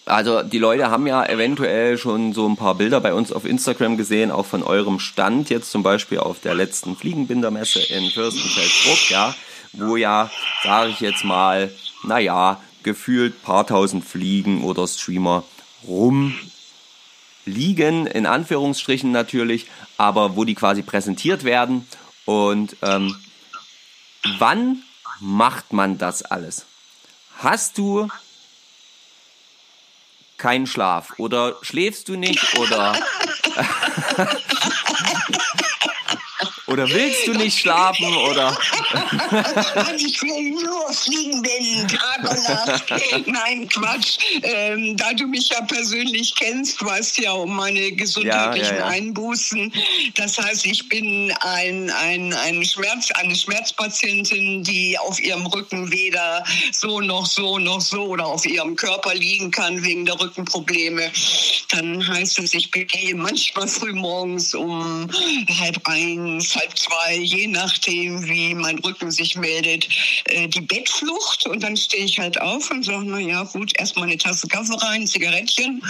also die Leute haben ja eventuell schon so ein paar Bilder bei uns auf Instagram gesehen, auch von eurem Stand jetzt zum Beispiel auf der letzten Fliegenbindermesse in Fürstenfeldbruck, ja wo ja, sage ich jetzt mal, naja, gefühlt paar tausend Fliegen oder Streamer rumliegen, in Anführungsstrichen natürlich, aber wo die quasi präsentiert werden. Und ähm, wann macht man das alles? Hast du keinen Schlaf oder schläfst du nicht oder [LAUGHS] [LAUGHS] Oder willst du nicht schlafen? Oder? [LAUGHS] ich will nur fliegen, bin Tag und Nacht. Nein, Quatsch. Ähm, da du mich ja persönlich kennst, weißt ja um meine gesundheitlichen Ja, ja, ja. Einbußen. Das heißt, ich bin ein, ein, ein Schmerz, eine Schmerzpatientin, die auf ihrem Rücken weder so noch so noch so oder auf ihrem Körper liegen kann wegen der Rückenprobleme. Dann heißt es, ich begehe manchmal früh morgens um halb eins, halb zwei, je nachdem, wie mein Rücken sich meldet, äh, die Bettflucht. Und dann stehe ich halt auf und sage, na ja, gut, erstmal eine Tasse Kaffee rein, Zigarettchen,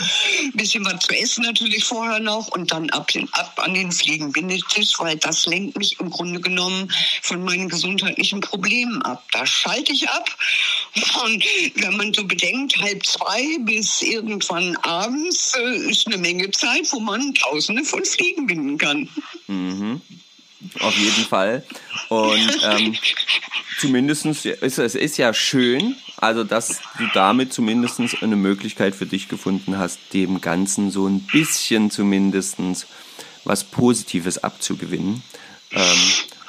bisschen was zu essen natürlich vorher noch und dann ab, den, ab an den Fliegenbindetisch, weil das lenkt mich im Grunde genommen von meinen gesundheitlichen Problemen ab. Da schalte ich ab. Und wenn man so bedenkt, halb zwei bis irgendwann abends äh, ist eine Menge Zeit, wo man tausende von Fliegen binden kann. Auf jeden Fall. Und ähm, zumindest ist es ist ja schön, also dass du damit zumindest eine Möglichkeit für dich gefunden hast, dem Ganzen so ein bisschen zumindest was Positives abzugewinnen. Ähm,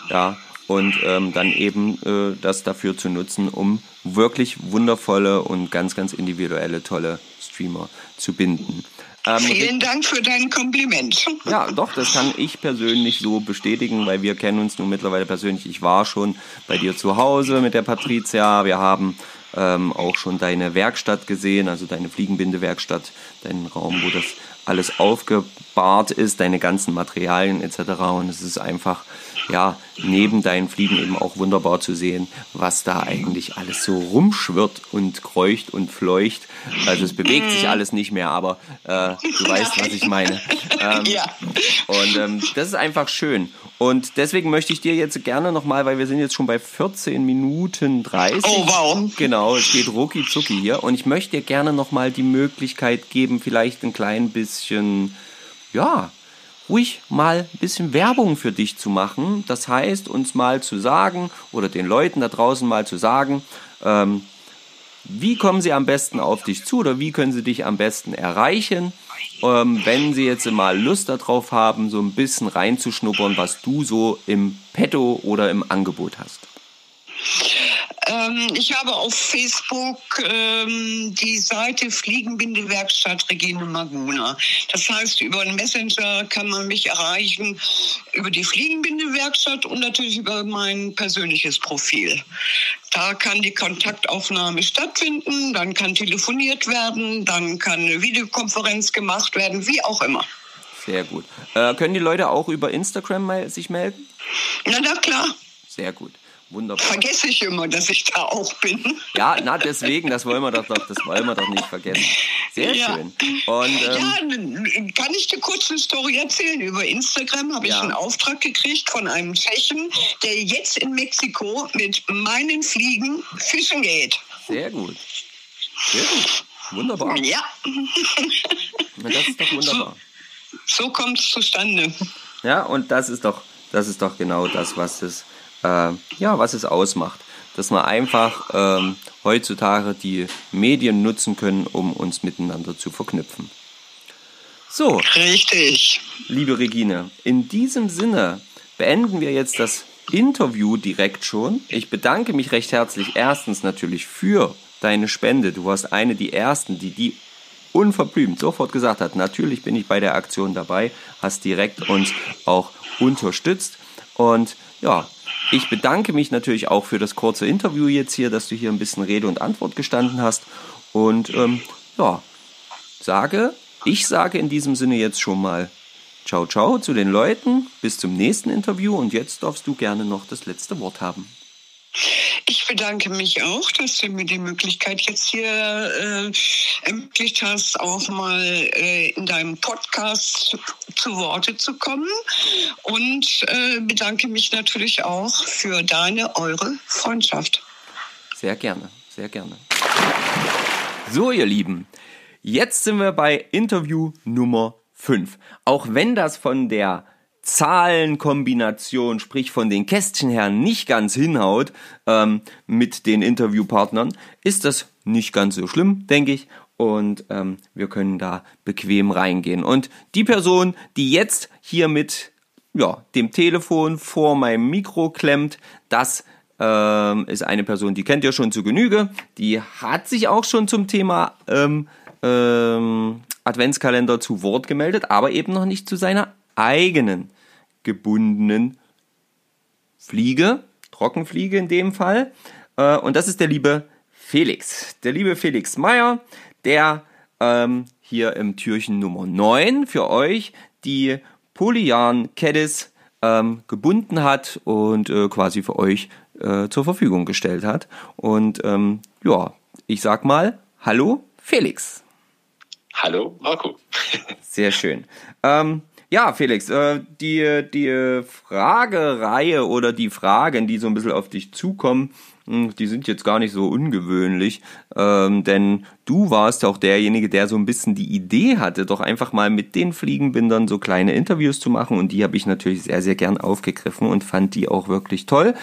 ja, und ähm, dann eben äh, das dafür zu nutzen, um wirklich wundervolle und ganz, ganz individuelle, tolle Streamer zu binden. Ähm, Vielen Dank für dein Kompliment. ja, doch, das kann ich persönlich so bestätigen, weil wir kennen uns nun mittlerweile persönlich. Ich war schon bei dir zu Hause mit der Patricia. Wir haben ähm, auch schon deine Werkstatt gesehen, also deine Fliegenbindewerkstatt, deinen Raum, wo das alles aufgebahrt ist, deine ganzen Materialien etc. Und es ist einfach, ja, neben deinen Fliegen eben auch wunderbar zu sehen, was da eigentlich alles so rumschwirrt und kreucht und fleucht. Also es bewegt sich alles nicht mehr, aber äh, du [LAUGHS] weißt, was ich meine. Ähm, Ja. Und ähm, das ist einfach schön. Und deswegen möchte ich dir jetzt gerne nochmal, weil wir sind jetzt schon bei 14 Minuten 30. Oh, wow. Genau, es geht rucki zucki hier. Und ich möchte dir gerne nochmal die Möglichkeit geben, vielleicht ein klein bisschen, ja, ruhig mal ein bisschen Werbung für dich zu machen. Das heißt, uns mal zu sagen oder den Leuten da draußen mal zu sagen, ähm, wie kommen sie am besten auf dich zu oder wie können sie dich am besten erreichen, ähm, wenn sie jetzt mal Lust darauf haben, so ein bisschen reinzuschnuppern, was du so im Petto oder im Angebot hast. Ähm, ich habe auf Facebook ähm, die Seite Fliegenbindewerkstatt Regine Maguna. Das heißt, über einen Messenger kann man mich erreichen, über die Fliegenbindewerkstatt und natürlich über mein persönliches Profil. Da kann die Kontaktaufnahme stattfinden, dann kann telefoniert werden, dann kann eine Videokonferenz gemacht werden, wie auch immer. Sehr gut. Äh, können die Leute auch über Instagram sich melden? Na, na klar, Sehr gut. Wunderbar. vergesse ich immer, dass ich da auch bin. Ja, na deswegen, das wollen wir doch, das wollen wir doch nicht vergessen. Sehr Ja. schön. Und ähm, Ja, kann ich dir kurz eine Story erzählen? Über Instagram habe ich Ja. einen Auftrag gekriegt von einem Tschechen, der jetzt in Mexiko mit meinen Fliegen fischen geht. sehr gut. Sehr gut. Wunderbar. Ja, Das ist doch wunderbar. so kommt es zustande. Ja, und das ist doch, das ist doch genau das, was es, äh, ja, was es ausmacht. Dass wir einfach ähm, heutzutage die Medien nutzen können, um uns miteinander zu verknüpfen. So, Richtig. liebe Regine, in diesem Sinne beenden wir jetzt das Interview direkt schon. Ich bedanke mich recht herzlich erstens natürlich für deine Spende. Du warst eine die ersten, die die unverblümt sofort gesagt hat, natürlich bin ich bei der Aktion dabei, hast direkt uns auch unterstützt und ja, ich bedanke mich natürlich auch für das kurze Interview jetzt hier, dass du hier ein bisschen Rede und Antwort gestanden hast und ähm, ja, sage, ich sage in diesem Sinne jetzt schon mal Ciao, ciao zu den Leuten. Bis zum nächsten Interview und jetzt darfst du gerne noch das letzte Wort haben. Ich bedanke mich auch, dass du mir die Möglichkeit jetzt hier äh, ermöglicht hast, auch mal äh, in deinem Podcast zu Worte zu kommen. Und äh, bedanke mich natürlich auch für deine, eure Freundschaft. Sehr gerne, sehr gerne. So, ihr Lieben, jetzt sind wir bei Interview Nummer 5. Auch wenn das von der Zahlenkombination, sprich von den Kästchen her, nicht ganz hinhaut ähm, mit den Interviewpartnern, ist das nicht ganz so schlimm, denke ich. Und ähm, wir können da bequem reingehen. Und die Person, die jetzt hier mit ja, dem Telefon vor meinem Mikro klemmt. Das ähm, ist eine Person, die kennt ihr schon zu Genüge. Die hat sich auch schon zum Thema ähm, ähm, Adventskalender zu Wort gemeldet, aber eben noch nicht zu seiner eigenen gebundenen Fliege, Trockenfliege in dem Fall. Äh, und das ist der liebe Felix. Der liebe Felix Meyer, der ähm, hier im Türchen Nummer 9 für euch die Polyan Caddis ähm, gebunden hat und äh, quasi für euch äh, zur Verfügung gestellt hat. Und ähm, ja, ich sag mal, hallo Felix. Hallo Marco. Sehr schön. Ähm, ja, Felix, äh, die, die Fragereihe oder die Fragen, die so ein bisschen auf dich zukommen, hm, die sind jetzt gar nicht so ungewöhnlich, ähm, denn du warst auch derjenige, der so ein bisschen die Idee hatte, doch einfach mal mit den Fliegenbindern so kleine Interviews zu machen und die habe ich natürlich sehr, sehr gern aufgegriffen und fand die auch wirklich toll.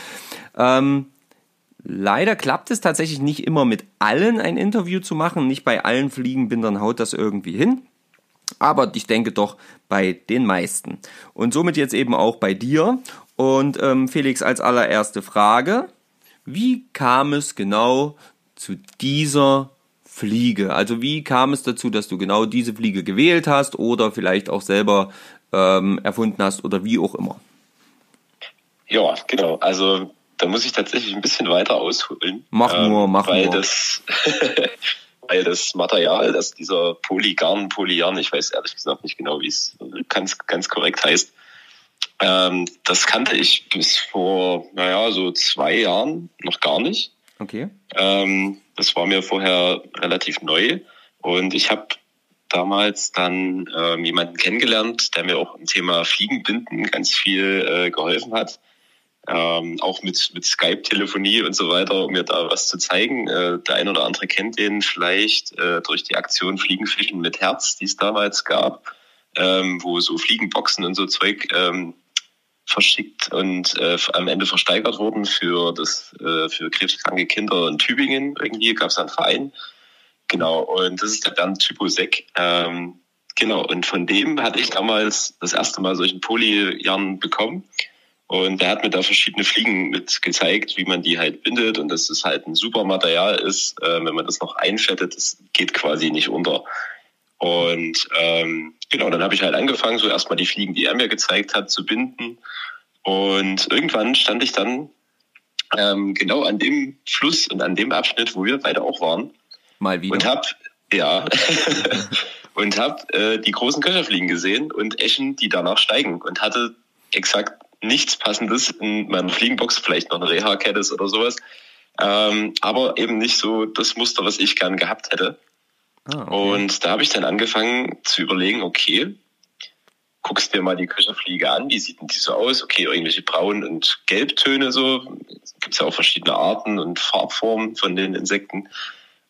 Ähm, leider klappt es tatsächlich nicht immer mit allen ein Interview zu machen, nicht bei allen Fliegenbindern haut das irgendwie hin. Aber ich denke doch bei den meisten. Und somit jetzt eben auch bei dir. Und ähm, Felix, als allererste Frage, wie kam es genau zu dieser Fliege? Also wie kam es dazu, dass du genau diese Fliege gewählt hast oder vielleicht auch selber ähm, erfunden hast oder wie auch immer? Ja, genau. Also da muss ich tatsächlich ein bisschen weiter ausholen. Mach nur, ähm, mach weil nur. Das, [LAUGHS] weil das Material, das dieser Polygarn, Polyan, ich weiß ehrlich gesagt nicht genau, wie es ganz, ganz korrekt heißt, ähm, das kannte ich bis vor, naja, so zwei Jahren noch gar nicht. Okay. Ähm, das war mir vorher relativ neu und ich habe damals dann ähm, jemanden kennengelernt, der mir auch im Thema Fliegenbinden ganz viel äh, geholfen hat. Ähm, auch mit, mit Skype-Telefonie und so weiter, um mir da was zu zeigen. Äh, der ein oder andere kennt den vielleicht äh, durch die Aktion Fliegenfischen mit Herz, die es damals gab, ähm, wo so Fliegenboxen und so Zeug ähm, verschickt und äh, am Ende versteigert wurden für das äh, für krebskranke Kinder in Tübingen. Irgendwie gab es einen Verein. Genau, und das ist der Bernd Typosek. Ähm, genau, und von dem hatte ich damals das erste Mal solchen Polyjarn bekommen. Und der hat mir da verschiedene Fliegen mit gezeigt, wie man die halt bindet und dass es halt ein super Material ist. Äh, wenn man das noch einfettet, das geht quasi nicht unter. Und ähm, genau, dann habe ich halt angefangen, so erstmal die Fliegen, die er mir gezeigt hat, zu binden. Und irgendwann stand ich dann ähm, genau an dem Fluss und an dem Abschnitt, wo wir beide auch waren. Mal wieder. Und hab, ja, [LAUGHS] und hab äh, die großen Köcherfliegen gesehen und Eschen, die danach steigen und hatte exakt nichts Passendes in meiner Fliegenbox, vielleicht noch eine Reha-Kette oder sowas. Ähm, aber eben nicht so das Muster, was ich gern gehabt hätte. Ah, okay. Und da habe ich dann angefangen zu überlegen, okay, guckst dir mal die Köcherfliege an, wie sieht denn die so aus? Okay, irgendwelche Braun- und Gelbtöne so. Gibt es ja auch verschiedene Arten und Farbformen von den Insekten.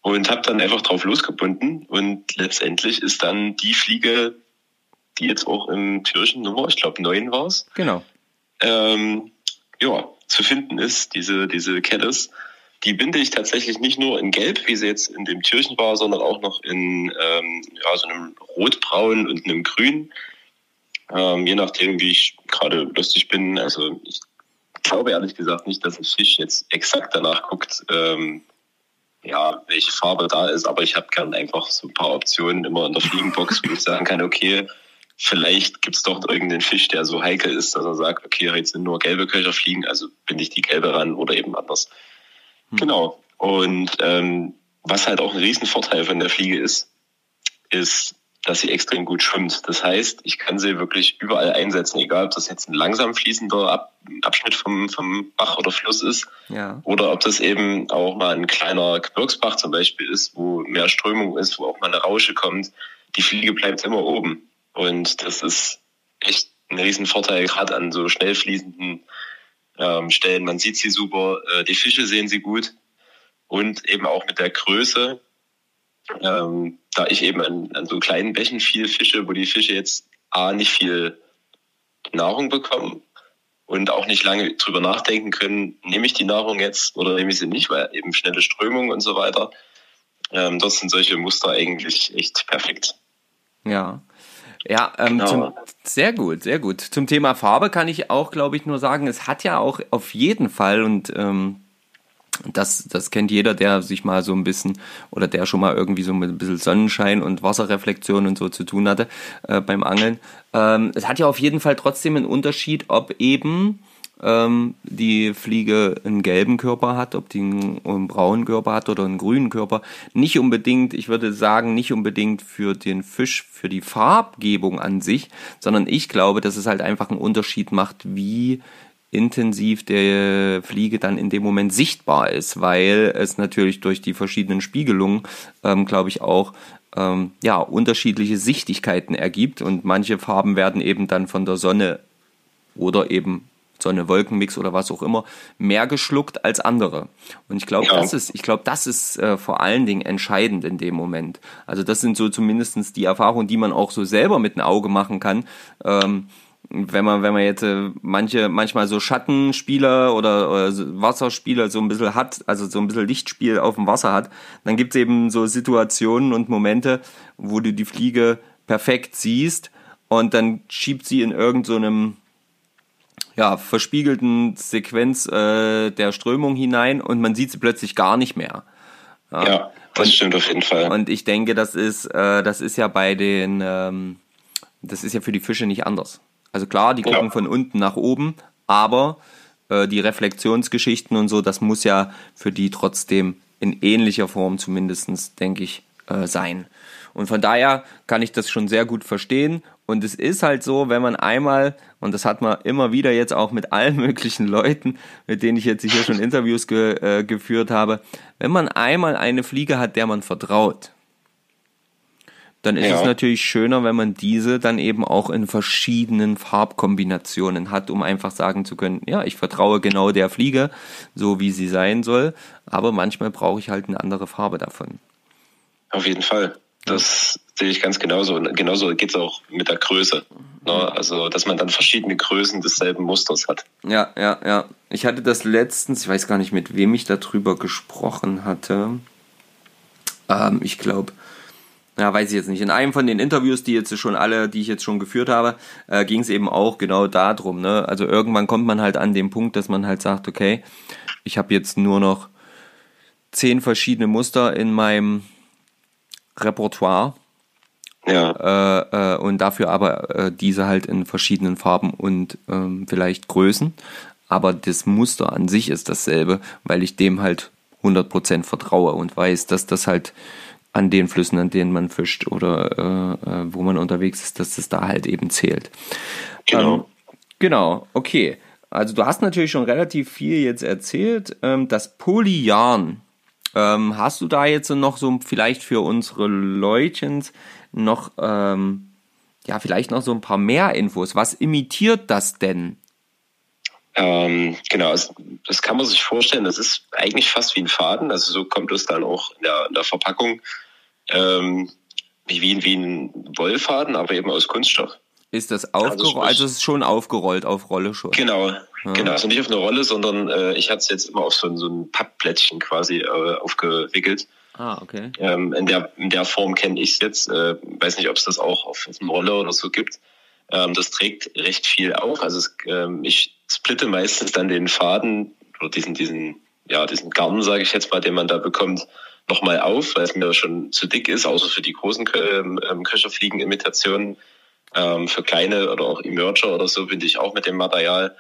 Und habe dann einfach drauf losgebunden. Und letztendlich ist dann die Fliege, die jetzt auch im Türchen Nummer, ich glaube neun war es. Genau. Ähm, ja, zu finden ist, diese, diese Kettes. Die binde ich tatsächlich nicht nur in Gelb, wie sie jetzt in dem Türchen war, sondern auch noch in ähm, ja, so einem Rotbraun und einem Grün. Ähm, je nachdem, wie ich gerade lustig bin. Also ich glaube ehrlich gesagt nicht, dass ein Fisch jetzt exakt danach guckt, ähm, ja, welche Farbe da ist, aber ich habe gern einfach so ein paar Optionen immer in der Fliegenbox, wo ich sagen kann, okay, vielleicht gibt es doch irgendeinen Fisch, der so heikel ist, dass er sagt, okay, jetzt sind nur gelbe Köcher fliegen, also binde ich die gelbe ran oder eben anders. Hm. Genau. Und ähm, was halt auch ein Riesenvorteil von der Fliege ist, ist, dass sie extrem gut schwimmt. Das heißt, ich kann sie wirklich überall einsetzen, egal ob das jetzt ein langsam fließender Ab Abschnitt vom, vom Bach oder Fluss ist ja. oder ob das eben auch mal ein kleiner Gebirgsbach zum Beispiel ist, wo mehr Strömung ist, wo auch mal eine Rausche kommt. Die Fliege bleibt immer oben. Und das ist echt ein Riesenvorteil, gerade an so schnell fließenden ähm, Stellen. Man sieht sie super, äh, die Fische sehen sie gut und eben auch mit der Größe. Ähm, da ich eben an, an so kleinen Bächen viel fische, wo die Fische jetzt A nicht viel Nahrung bekommen und auch nicht lange drüber nachdenken können, nehme ich die Nahrung jetzt oder nehme ich sie nicht, weil eben schnelle Strömung und so weiter. Ähm, dort sind solche Muster eigentlich echt perfekt. Ja. Ja, ähm, genau. zum, sehr gut, sehr gut. Zum Thema Farbe kann ich auch, glaube ich, nur sagen, es hat ja auch auf jeden Fall und ähm, das, das kennt jeder, der sich mal so ein bisschen oder der schon mal irgendwie so mit ein bisschen Sonnenschein und Wasserreflexion und so zu tun hatte äh, beim Angeln. Ähm, es hat ja auf jeden Fall trotzdem einen Unterschied, ob eben ähm, die Fliege einen gelben Körper hat, ob die einen, einen, braunen Körper hat oder einen grünen Körper. Nicht unbedingt, ich würde sagen, nicht unbedingt für den Fisch, für die Farbgebung an sich, sondern ich glaube, dass es halt einfach einen Unterschied macht, wie intensiv der Fliege dann in dem Moment sichtbar ist, weil es natürlich durch die verschiedenen Spiegelungen, ähm, glaube ich, auch ähm, ja, unterschiedliche Sichtigkeiten ergibt und manche Farben werden eben dann von der Sonne oder eben Sonne, Wolkenmix oder was auch immer, mehr geschluckt als andere. Und ich glaube, ja. das ist, ich glaube, das ist äh, vor allen Dingen entscheidend in dem Moment. Also das sind so zumindestens die Erfahrungen, die man auch so selber mit einem Auge machen kann. Ähm, wenn man, wenn man jetzt äh, manche, manchmal so Schattenspieler oder, oder Wasserspieler so ein bisschen hat, also so ein bisschen Lichtspiel auf dem Wasser hat, dann gibt's eben so Situationen und Momente, wo du die Fliege perfekt siehst und dann schiebt sie in irgendeinem so ja, verspiegelten Sequenz äh, der Strömung hinein und man sieht sie plötzlich gar nicht mehr. Ja, ja das und, stimmt auf jeden Fall. Und ich denke, das ist, äh, das ist ja bei den, ähm, das ist ja für die Fische nicht anders. Also klar, die gucken ja. von unten nach oben, aber äh, die Reflexionsgeschichten und so, das muss ja für die trotzdem in ähnlicher Form zumindestens, denke ich, äh, sein. Und von daher kann ich das schon sehr gut verstehen. Und es ist halt so, wenn man einmal, und das hat man immer wieder jetzt auch mit allen [LAUGHS] möglichen Leuten, mit denen ich jetzt hier schon Interviews ge, äh, geführt habe, wenn man einmal eine Fliege hat, der man vertraut, dann ist ja. es natürlich schöner, wenn man diese dann eben auch in verschiedenen Farbkombinationen hat, um einfach sagen zu können, ja, ich vertraue genau der Fliege, so wie sie sein soll, aber manchmal brauche ich halt eine andere Farbe davon. Auf jeden Fall. Das sehe ich ganz genauso. Und genauso geht es auch mit der Größe. Ne? Also, dass man dann verschiedene Größen desselben Musters hat. Ja, ja, ja. Ich hatte das letztens, ich weiß gar nicht, mit wem ich darüber gesprochen hatte. Ähm, ich glaube, ja, weiß ich jetzt nicht. In einem von den Interviews, die jetzt schon alle, die ich jetzt schon geführt habe, äh, ging es eben auch genau darum. Ne? Also irgendwann kommt man halt an den Punkt, dass man halt sagt, okay, ich habe jetzt nur noch zehn verschiedene Muster in meinem Repertoire. Ja. Äh, äh, und dafür aber äh, diese halt in verschiedenen Farben und ähm, vielleicht Größen. Aber das Muster an sich ist dasselbe, weil ich dem halt 100% vertraue und weiß, dass das halt an den Flüssen, an denen man fischt oder äh, äh, wo man unterwegs ist, dass das da halt eben zählt. Genau. Ähm, genau, okay. Also du hast natürlich schon relativ viel jetzt erzählt. Ähm, das Polyarn, ähm, hast du da jetzt noch so vielleicht für unsere Leutchens noch, ähm, ja, vielleicht noch so ein paar mehr Infos? Was imitiert das denn? Ähm, genau, also das kann man sich vorstellen. Das ist eigentlich fast wie ein Faden. Also so kommt es dann auch in der, in der Verpackung ähm, wie, wie ein Wollfaden, aber eben aus Kunststoff. Ist das aufgerollt? Also, also es ist schon aufgerollt auf Rolle schon. Genau, ja. genau. Also nicht auf eine Rolle, sondern äh, ich hatte es jetzt immer auf so, so ein Pappplättchen quasi äh, aufgewickelt. Ah, okay. Ähm, in, der, in der Form kenne ich es jetzt. Äh, weiß nicht, ob es das auch auf, auf einer Rolle oder so gibt. Ähm, das trägt recht viel auf. Also es, ähm, ich splitte meistens dann den Faden oder diesen, diesen, ja, diesen Garn, sage ich jetzt mal, den man da bekommt, nochmal auf, weil es mir schon zu dick ist, außer für die großen ähm, ähm, Köcherfliegen-Imitationen. Ähm, für kleine oder auch Emerger oder so bin ich auch mit dem Material.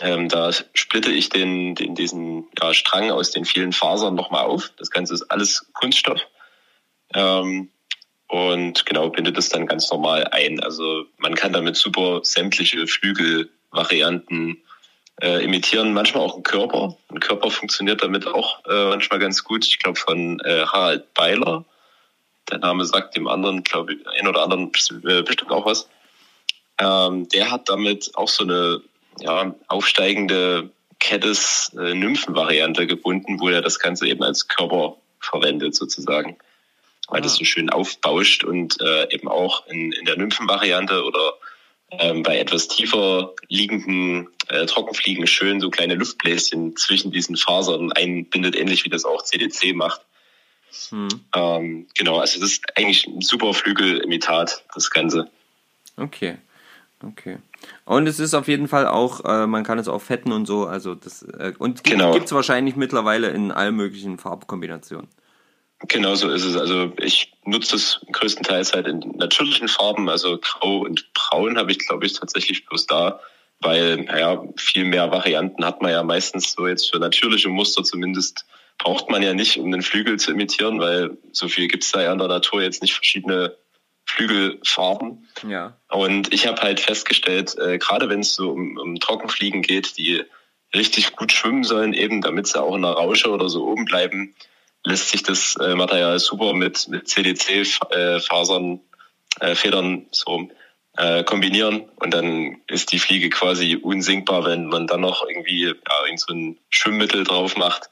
Ähm, da splitte ich den, den, diesen ja, Strang aus den vielen Fasern nochmal auf. Das Ganze ist alles Kunststoff. Ähm, und genau, binde das dann ganz normal ein. Also man kann damit super sämtliche Flügelvarianten äh, imitieren manchmal auch einen Körper. Ein Körper funktioniert damit auch äh, manchmal ganz gut. Ich glaube von äh, Harald Beiler. Der Name sagt dem anderen, glaube ich, ein oder anderen äh, bestimmt auch was. Ähm, der hat damit auch so eine ja, aufsteigende Kettes äh, Nymphenvariante gebunden, wo er das Ganze eben als Körper verwendet sozusagen. Weil ah. das so schön aufbauscht und äh, eben auch in, in der Nymphenvariante oder ähm, bei etwas tiefer liegenden äh, Trockenfliegen schön so kleine Luftbläschen zwischen diesen Fasern einbindet, ähnlich wie das auch CDC macht. Hm. Ähm, genau, also das ist eigentlich ein super Flügelimitat, das Ganze. Okay. Okay. Und es ist auf jeden Fall auch, äh, man kann es auch fetten und so, also das äh, und gibt Genau. es wahrscheinlich mittlerweile in allen möglichen Farbkombinationen. Genau so ist es. Also ich nutze es größtenteils halt in natürlichen Farben, also grau und braun habe ich, glaube ich, tatsächlich bloß da, weil, naja, viel mehr Varianten hat man ja meistens so jetzt für natürliche Muster zumindest braucht man ja nicht, um den Flügel zu imitieren, weil so viel gibt's da ja in der Natur jetzt nicht verschiedene Flügelfarben. Ja. Und ich habe halt festgestellt, äh, gerade wenn es so um, um Trockenfliegen geht, die richtig gut schwimmen sollen, eben damit sie auch in der Rausche oder so oben bleiben, lässt sich das äh, Material super mit, mit CDC-Fasern, äh, Federn so äh, kombinieren und dann ist die Fliege quasi unsinkbar, wenn man dann noch irgendwie ja, irgend so ein Schwimmmittel drauf macht,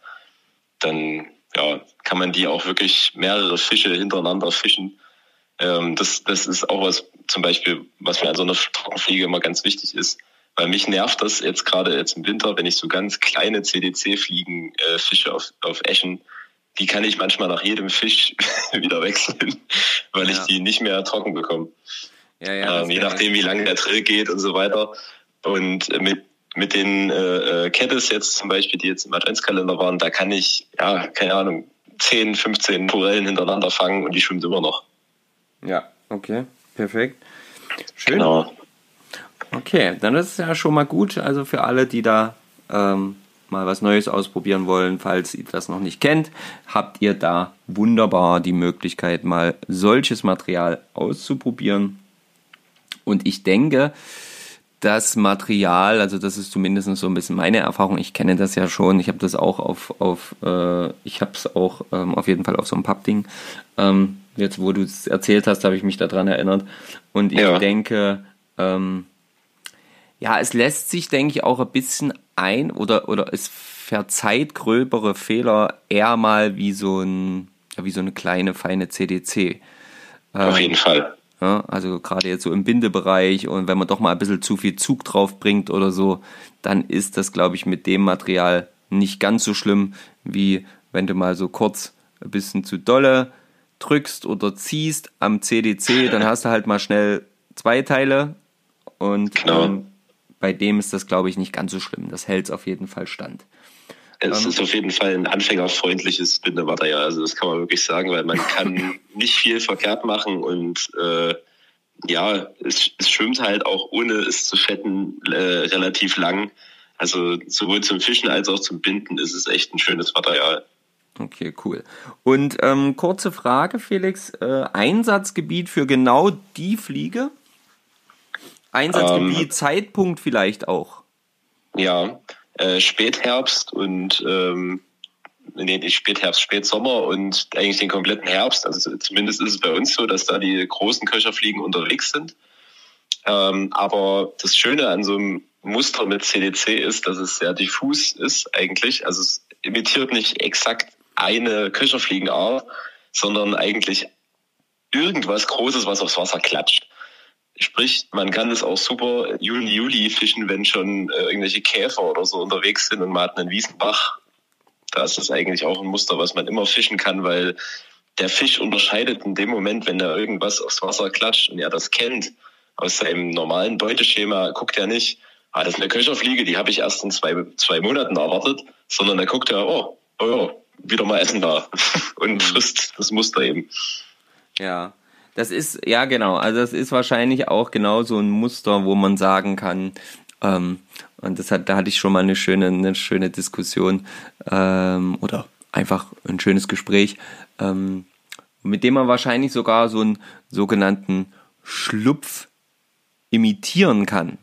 dann ja, kann man die auch wirklich mehrere Fische hintereinander fischen. Ähm, das, das ist auch was, zum Beispiel, was mir an so einer Trockenfliege immer ganz wichtig ist. Weil mich nervt das jetzt gerade jetzt im Winter, wenn ich so ganz kleine CDC-Fliegen äh, fische auf, auf Eschen. Die kann ich manchmal nach jedem Fisch [LAUGHS] wieder wechseln, weil ich Ja. die nicht mehr trocken bekomme. Ja, ja. ähm, je nachdem, wie lange der Drill geht und so weiter. Und mit, mit den äh, äh, Kettes jetzt zum Beispiel, die jetzt im Adventskalender waren, da kann ich, ja, keine Ahnung, 10, 15 Forellen hintereinander fangen und die schwimmt immer noch. Ja, okay. Perfekt. Schön. Genau. Okay, dann ist es ja schon mal gut. Also für alle, die da ähm, mal was Neues ausprobieren wollen, falls ihr das noch nicht kennt, habt ihr da wunderbar die Möglichkeit, mal solches Material auszuprobieren. Und ich denke, das Material, also das ist zumindest so ein bisschen meine Erfahrung. Ich kenne das ja schon. Ich habe das auch auf, auf äh, ich habe es auch ähm, auf jeden Fall auf so einem Pappding. Ähm, jetzt, wo du es erzählt hast, habe ich mich daran erinnert. Und ich Ja. denke, ähm, ja, es lässt sich, denke ich, auch ein bisschen ein oder, oder es verzeiht gröbere Fehler eher mal wie so ein, ja, wie so eine kleine, feine CDC. Auf jeden Fall. Ja, also gerade jetzt so im Bindebereich und wenn man doch mal ein bisschen zu viel Zug drauf bringt oder so, dann ist das, glaube ich, mit dem Material nicht ganz so schlimm, wie wenn du mal so kurz ein bisschen zu dolle drückst oder ziehst am CDC, dann hast du halt mal schnell zwei Teile und Genau. ähm, bei dem ist das, glaube ich, nicht ganz so schlimm. Das hält auf jeden Fall stand. Es Ähm. ist auf jeden Fall ein anfängerfreundliches Bindematerial. Also das kann man wirklich sagen, weil man kann [LAUGHS] nicht viel verkehrt machen und äh, ja, es, es schwimmt halt auch ohne es zu fetten äh, relativ lang. Also sowohl zum Fischen als auch zum Binden ist es echt ein schönes Material. Okay, cool. Und ähm, kurze Frage, Felix. Äh, Einsatzgebiet für genau die Fliege? Einsatzgebiet, Ähm. Zeitpunkt vielleicht auch. Ja, äh, Spätherbst und ähm, nee, nicht Spätherbst, Spätsommer und eigentlich den kompletten Herbst. Also zumindest ist es bei uns so, dass da die großen Köcherfliegen unterwegs sind. Ähm, aber das Schöne an so einem Muster mit CDC ist, dass es sehr diffus ist eigentlich. Also es imitiert nicht exakt eine Köcherfliegenart, sondern eigentlich irgendwas Großes, was aufs Wasser klatscht. Sprich, man kann es auch super Juni, Juli fischen, wenn schon äh, irgendwelche Käfer oder so unterwegs sind und man hat einen Wiesenbach. Da ist es eigentlich auch ein Muster, was man immer fischen kann, weil der Fisch unterscheidet in dem Moment, wenn da irgendwas aufs Wasser klatscht und er das kennt, aus seinem normalen Beuteschema guckt er nicht, ah, das ist eine Köcherfliege, die habe ich erst in zwei, zwei Monaten erwartet, sondern da guckt er, oh, oh ja, wieder mal Essen da [LAUGHS] und frisst das Muster eben. Ja. Das ist, ja genau, also das ist wahrscheinlich auch genau so ein Muster, wo man sagen kann, ähm, und das hat, da hatte ich schon mal eine schöne, eine schöne Diskussion ähm, oder einfach ein schönes Gespräch, ähm, mit dem man wahrscheinlich sogar so einen sogenannten Schlupf imitieren kann.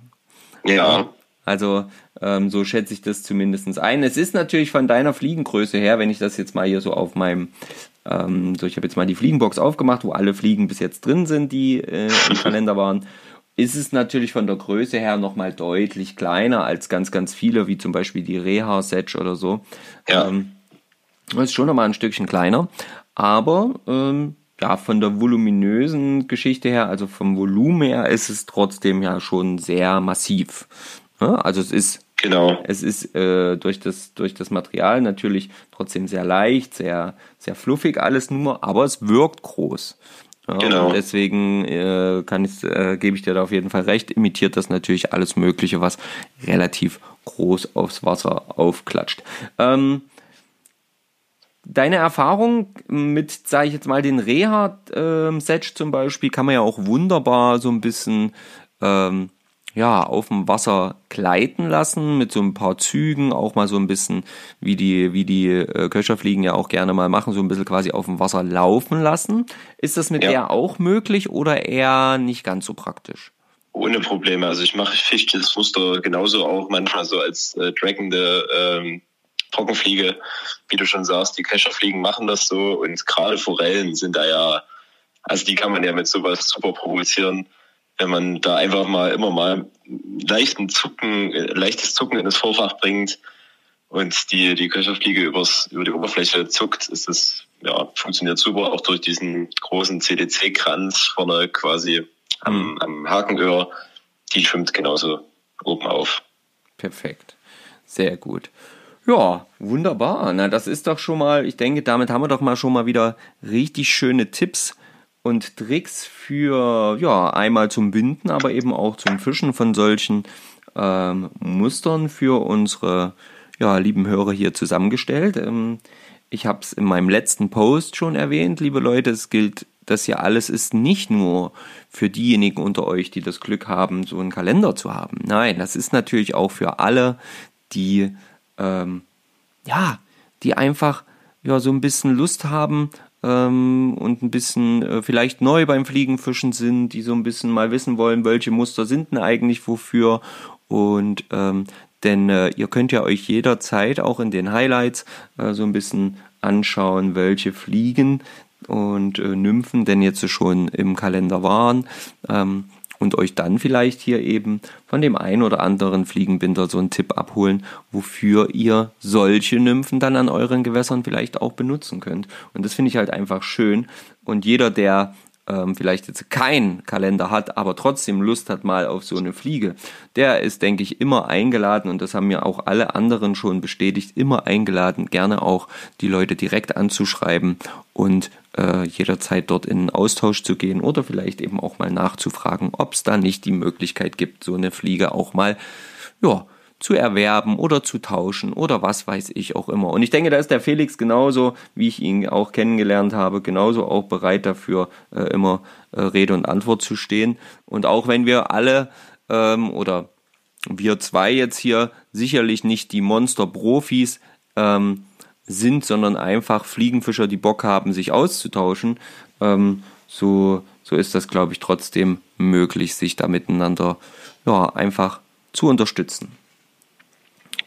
Ja, Also ähm, so schätze ich das zumindest ein. Es ist natürlich von deiner Fliegengröße her, wenn ich das jetzt mal hier so auf meinem, ähm, so ich habe jetzt mal die Fliegenbox aufgemacht, wo alle Fliegen bis jetzt drin sind, die äh, im [LAUGHS] Kalender waren, ist es natürlich von der Größe her nochmal deutlich kleiner als ganz, ganz viele, wie zum Beispiel die Reha-Setch oder so. Ja. Ähm, das ist schon nochmal ein Stückchen kleiner, aber ähm, ja, von der voluminösen Geschichte her, also vom Volumen her, ist es trotzdem ja schon sehr massiv. Also es ist genau. es ist äh, durch, das, durch das Material natürlich trotzdem sehr leicht, sehr, sehr fluffig alles nur, aber es wirkt groß. Ja, Genau. und deswegen äh, kann ich, äh, gebe ich dir da auf jeden Fall recht, imitiert das natürlich alles Mögliche, was relativ groß aufs Wasser aufklatscht. Ähm, deine Erfahrung mit, sage ich jetzt mal, den Reha-Set zum Beispiel, kann man ja auch wunderbar so ein bisschen ähm, ja, auf dem Wasser gleiten lassen mit so ein paar Zügen, auch mal so ein bisschen, wie die, wie die äh, Köcherfliegen ja auch gerne mal machen, so ein bisschen quasi auf dem Wasser laufen lassen. Ist das mit Ja. der auch möglich oder eher nicht ganz so praktisch? Ohne Probleme. Also ich mache fisch das Muster genauso auch manchmal so als äh, trackende ähm, Trockenfliege. Wie du schon sagst, die Kescherfliegen machen das so und gerade Forellen sind da ja, also die kann man ja mit sowas super provozieren. Wenn man da einfach mal immer mal leichten Zucken, leichtes Zucken in das Vorfach bringt und die, die Köcherfliege übers, über die Oberfläche zuckt, ist das, ja, funktioniert super, auch durch diesen großen CDC-Kranz vorne quasi am, am Hakenöhr, die schwimmt genauso oben auf. Perfekt. Sehr gut. Ja, wunderbar. Na, das ist doch schon mal, ich denke, damit haben wir doch mal schon mal wieder richtig schöne Tipps und Tricks für, ja, einmal zum Binden, aber eben auch zum Fischen von solchen ähm, Mustern für unsere, ja, lieben Hörer hier zusammengestellt. Ähm, ich habe es in meinem letzten Post schon erwähnt, liebe Leute, es gilt, das hier alles ist nicht nur für diejenigen unter euch, die das Glück haben, so einen Kalender zu haben. Nein, das ist natürlich auch für alle, die ähm, ja, die einfach ja so ein bisschen Lust haben ähm, und ein bisschen äh, vielleicht neu beim Fliegenfischen sind, die so ein bisschen mal wissen wollen, welche Muster sind denn eigentlich wofür und ähm, denn äh, ihr könnt ja euch jederzeit auch in den Highlights äh, so ein bisschen anschauen, welche Fliegen und äh, Nymphen denn jetzt schon im Kalender waren. Ähm, und euch dann vielleicht hier eben von dem einen oder anderen Fliegenbinder so einen Tipp abholen, wofür ihr solche Nymphen dann an euren Gewässern vielleicht auch benutzen könnt. Und das finde ich halt einfach schön. Und jeder, der ähm, vielleicht jetzt keinen Kalender hat, aber trotzdem Lust hat mal auf so eine Fliege, der ist, denke ich, immer eingeladen und das haben mir auch alle anderen schon bestätigt, immer eingeladen, gerne auch die Leute direkt anzuschreiben und äh, jederzeit dort in einen Austausch zu gehen oder vielleicht eben auch mal nachzufragen, ob es da nicht die Möglichkeit gibt, so eine Fliege auch mal, ja, zu erwerben oder zu tauschen oder was weiß ich auch immer. Und ich denke, da ist der Felix genauso, wie ich ihn auch kennengelernt habe, genauso auch bereit dafür, äh, immer äh, Rede und Antwort zu stehen. Und auch wenn wir alle ähm, oder wir zwei jetzt hier sicherlich nicht die Monster-Profis ähm, sind, sondern einfach Fliegenfischer, die Bock haben, sich auszutauschen, ähm, so, so ist das, glaube ich, trotzdem möglich, sich da miteinander ja, einfach zu unterstützen.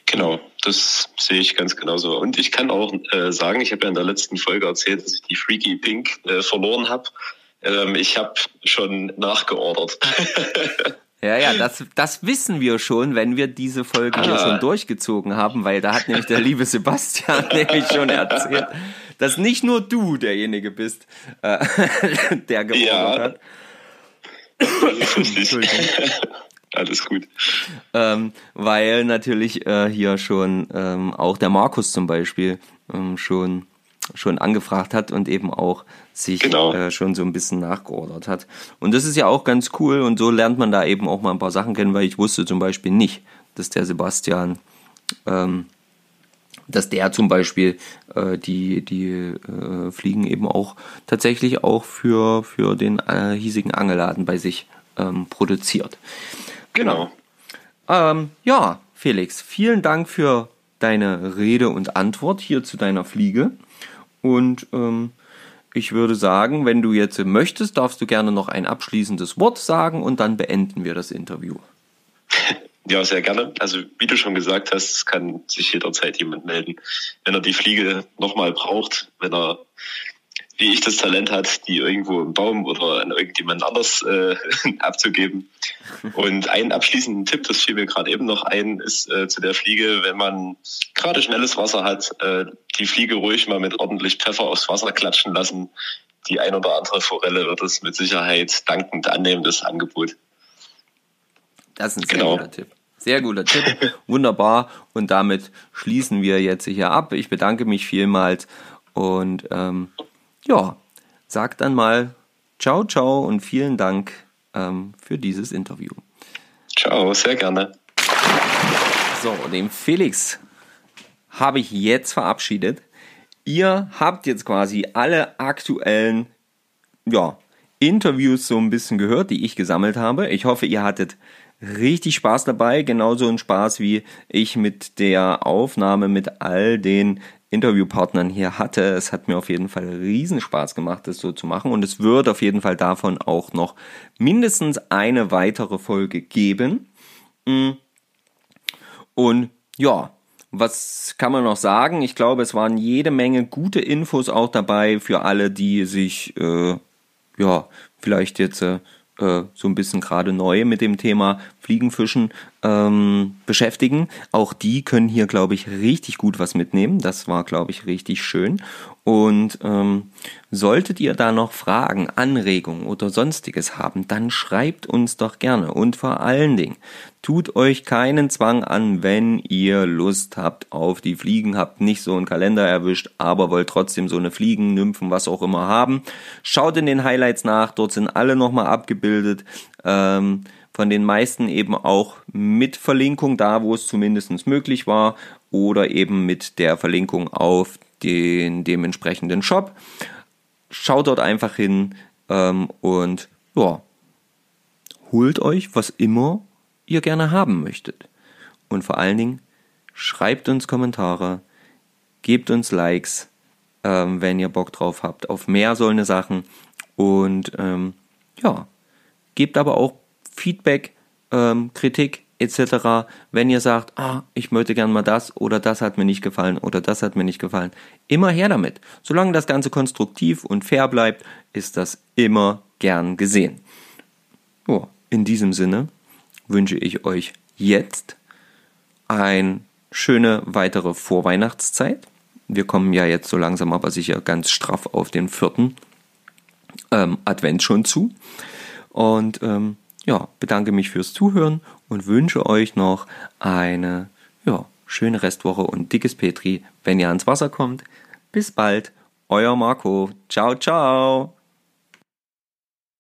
Genau, das sehe ich ganz genauso. Und ich kann auch äh, sagen, ich habe ja in der letzten Folge erzählt, dass ich die Freaky Pink äh, verloren habe. Ähm, ich habe schon nachgeordert. [LAUGHS] Ja, ja, das, das wissen wir schon, wenn wir diese Folge hier Ah. schon durchgezogen haben, weil da hat nämlich der liebe Sebastian [LAUGHS] nämlich schon erzählt, dass nicht nur du derjenige bist, äh, [LAUGHS] der geordert Ja. hat. Entschuldigung. Alles gut. ähm, weil natürlich äh, hier schon ähm, auch der Markus zum Beispiel ähm, schon schon angefragt hat und eben auch sich Genau. äh, schon so ein bisschen nachgeordert hat. Und das ist ja auch ganz cool und so lernt man da eben auch mal ein paar Sachen kennen, weil ich wusste zum Beispiel nicht, dass der Sebastian, ähm, dass der zum Beispiel äh, die, die äh, Fliegen eben auch tatsächlich auch für, für den äh, hiesigen Angelladen bei sich ähm, produziert. Genau. Ähm, ja, Felix, vielen Dank für deine Rede und Antwort hier zu deiner Fliege. Und ähm, ich würde sagen, wenn du jetzt möchtest, darfst du gerne noch ein abschließendes Wort sagen und dann beenden wir das Interview. Ja, sehr gerne. Also wie du schon gesagt hast, es kann sich jederzeit jemand melden, wenn er die Fliege nochmal braucht, wenn er, wie ich das Talent hat, die irgendwo im Baum oder an irgendjemand anders äh, [LAUGHS] abzugeben. Und einen abschließenden Tipp, das fiel mir gerade eben noch ein, ist äh, zu der Fliege, wenn man gerade schnelles Wasser hat, äh, die Fliege ruhig mal mit ordentlich Pfeffer aufs Wasser klatschen lassen. Die ein oder andere Forelle wird es mit Sicherheit dankend annehmen, das Angebot. Das ist ein sehr Genau. guter Tipp. Sehr guter Tipp. [LAUGHS] Wunderbar. Und damit schließen wir jetzt hier ab. Ich bedanke mich vielmals und ähm, ja, sag dann mal Ciao, ciao und vielen Dank ähm, für dieses Interview. Ciao, sehr gerne. So, den Felix habe ich jetzt verabschiedet. Ihr habt jetzt quasi alle aktuellen ja, Interviews so ein bisschen gehört, die ich gesammelt habe. Ich hoffe, ihr hattet richtig Spaß dabei, genauso ein Spaß wie ich mit der Aufnahme mit all den Interviewpartnern hier hatte. Es hat mir auf jeden Fall riesen Spaß gemacht, das so zu machen und es wird auf jeden Fall davon auch noch mindestens eine weitere Folge geben. Mm. Und ja, was kann man noch sagen? Ich glaube, es waren jede Menge gute Infos auch dabei für alle, die sich äh, ja vielleicht jetzt äh, äh, so ein bisschen gerade neu mit dem Thema Fliegenfischen ähm, beschäftigen. Auch die können hier, glaube ich, richtig gut was mitnehmen. Das war, glaube ich, richtig schön. Und ähm, solltet ihr da noch Fragen, Anregungen oder sonstiges haben, dann schreibt uns doch gerne. Und vor allen Dingen, tut euch keinen Zwang an, wenn ihr Lust habt auf die Fliegen, habt nicht so einen Kalender erwischt, aber wollt trotzdem so eine Fliegen, Nymphen, was auch immer haben. Schaut in den Highlights nach, dort sind alle nochmal abgebildet. Ähm, von den meisten eben auch mit Verlinkung da, wo es zumindest möglich war, oder eben mit der Verlinkung auf den dementsprechenden Shop. Schaut dort einfach hin ähm, und ja, holt euch, was immer ihr gerne haben möchtet. Und vor allen Dingen, schreibt uns Kommentare, gebt uns Likes, ähm, wenn ihr Bock drauf habt, auf mehr solche Sachen. Und ähm, ja, gebt aber auch Feedback, ähm, Kritik, etc. Wenn ihr sagt, ah, ich möchte gern mal das oder das hat mir nicht gefallen oder das hat mir nicht gefallen, immer her damit. Solange das Ganze konstruktiv und fair bleibt, ist das immer gern gesehen. Oh, in diesem Sinne wünsche ich euch jetzt eine schöne weitere Vorweihnachtszeit. Wir kommen ja jetzt so langsam aber sicher ganz straff auf den vierten ähm, Advent schon zu. Und ähm, ja, bedanke mich fürs Zuhören und wünsche euch noch eine ja, schöne Restwoche und dickes Petri, wenn ihr ans Wasser kommt. Bis bald, euer Marco. Ciao, ciao.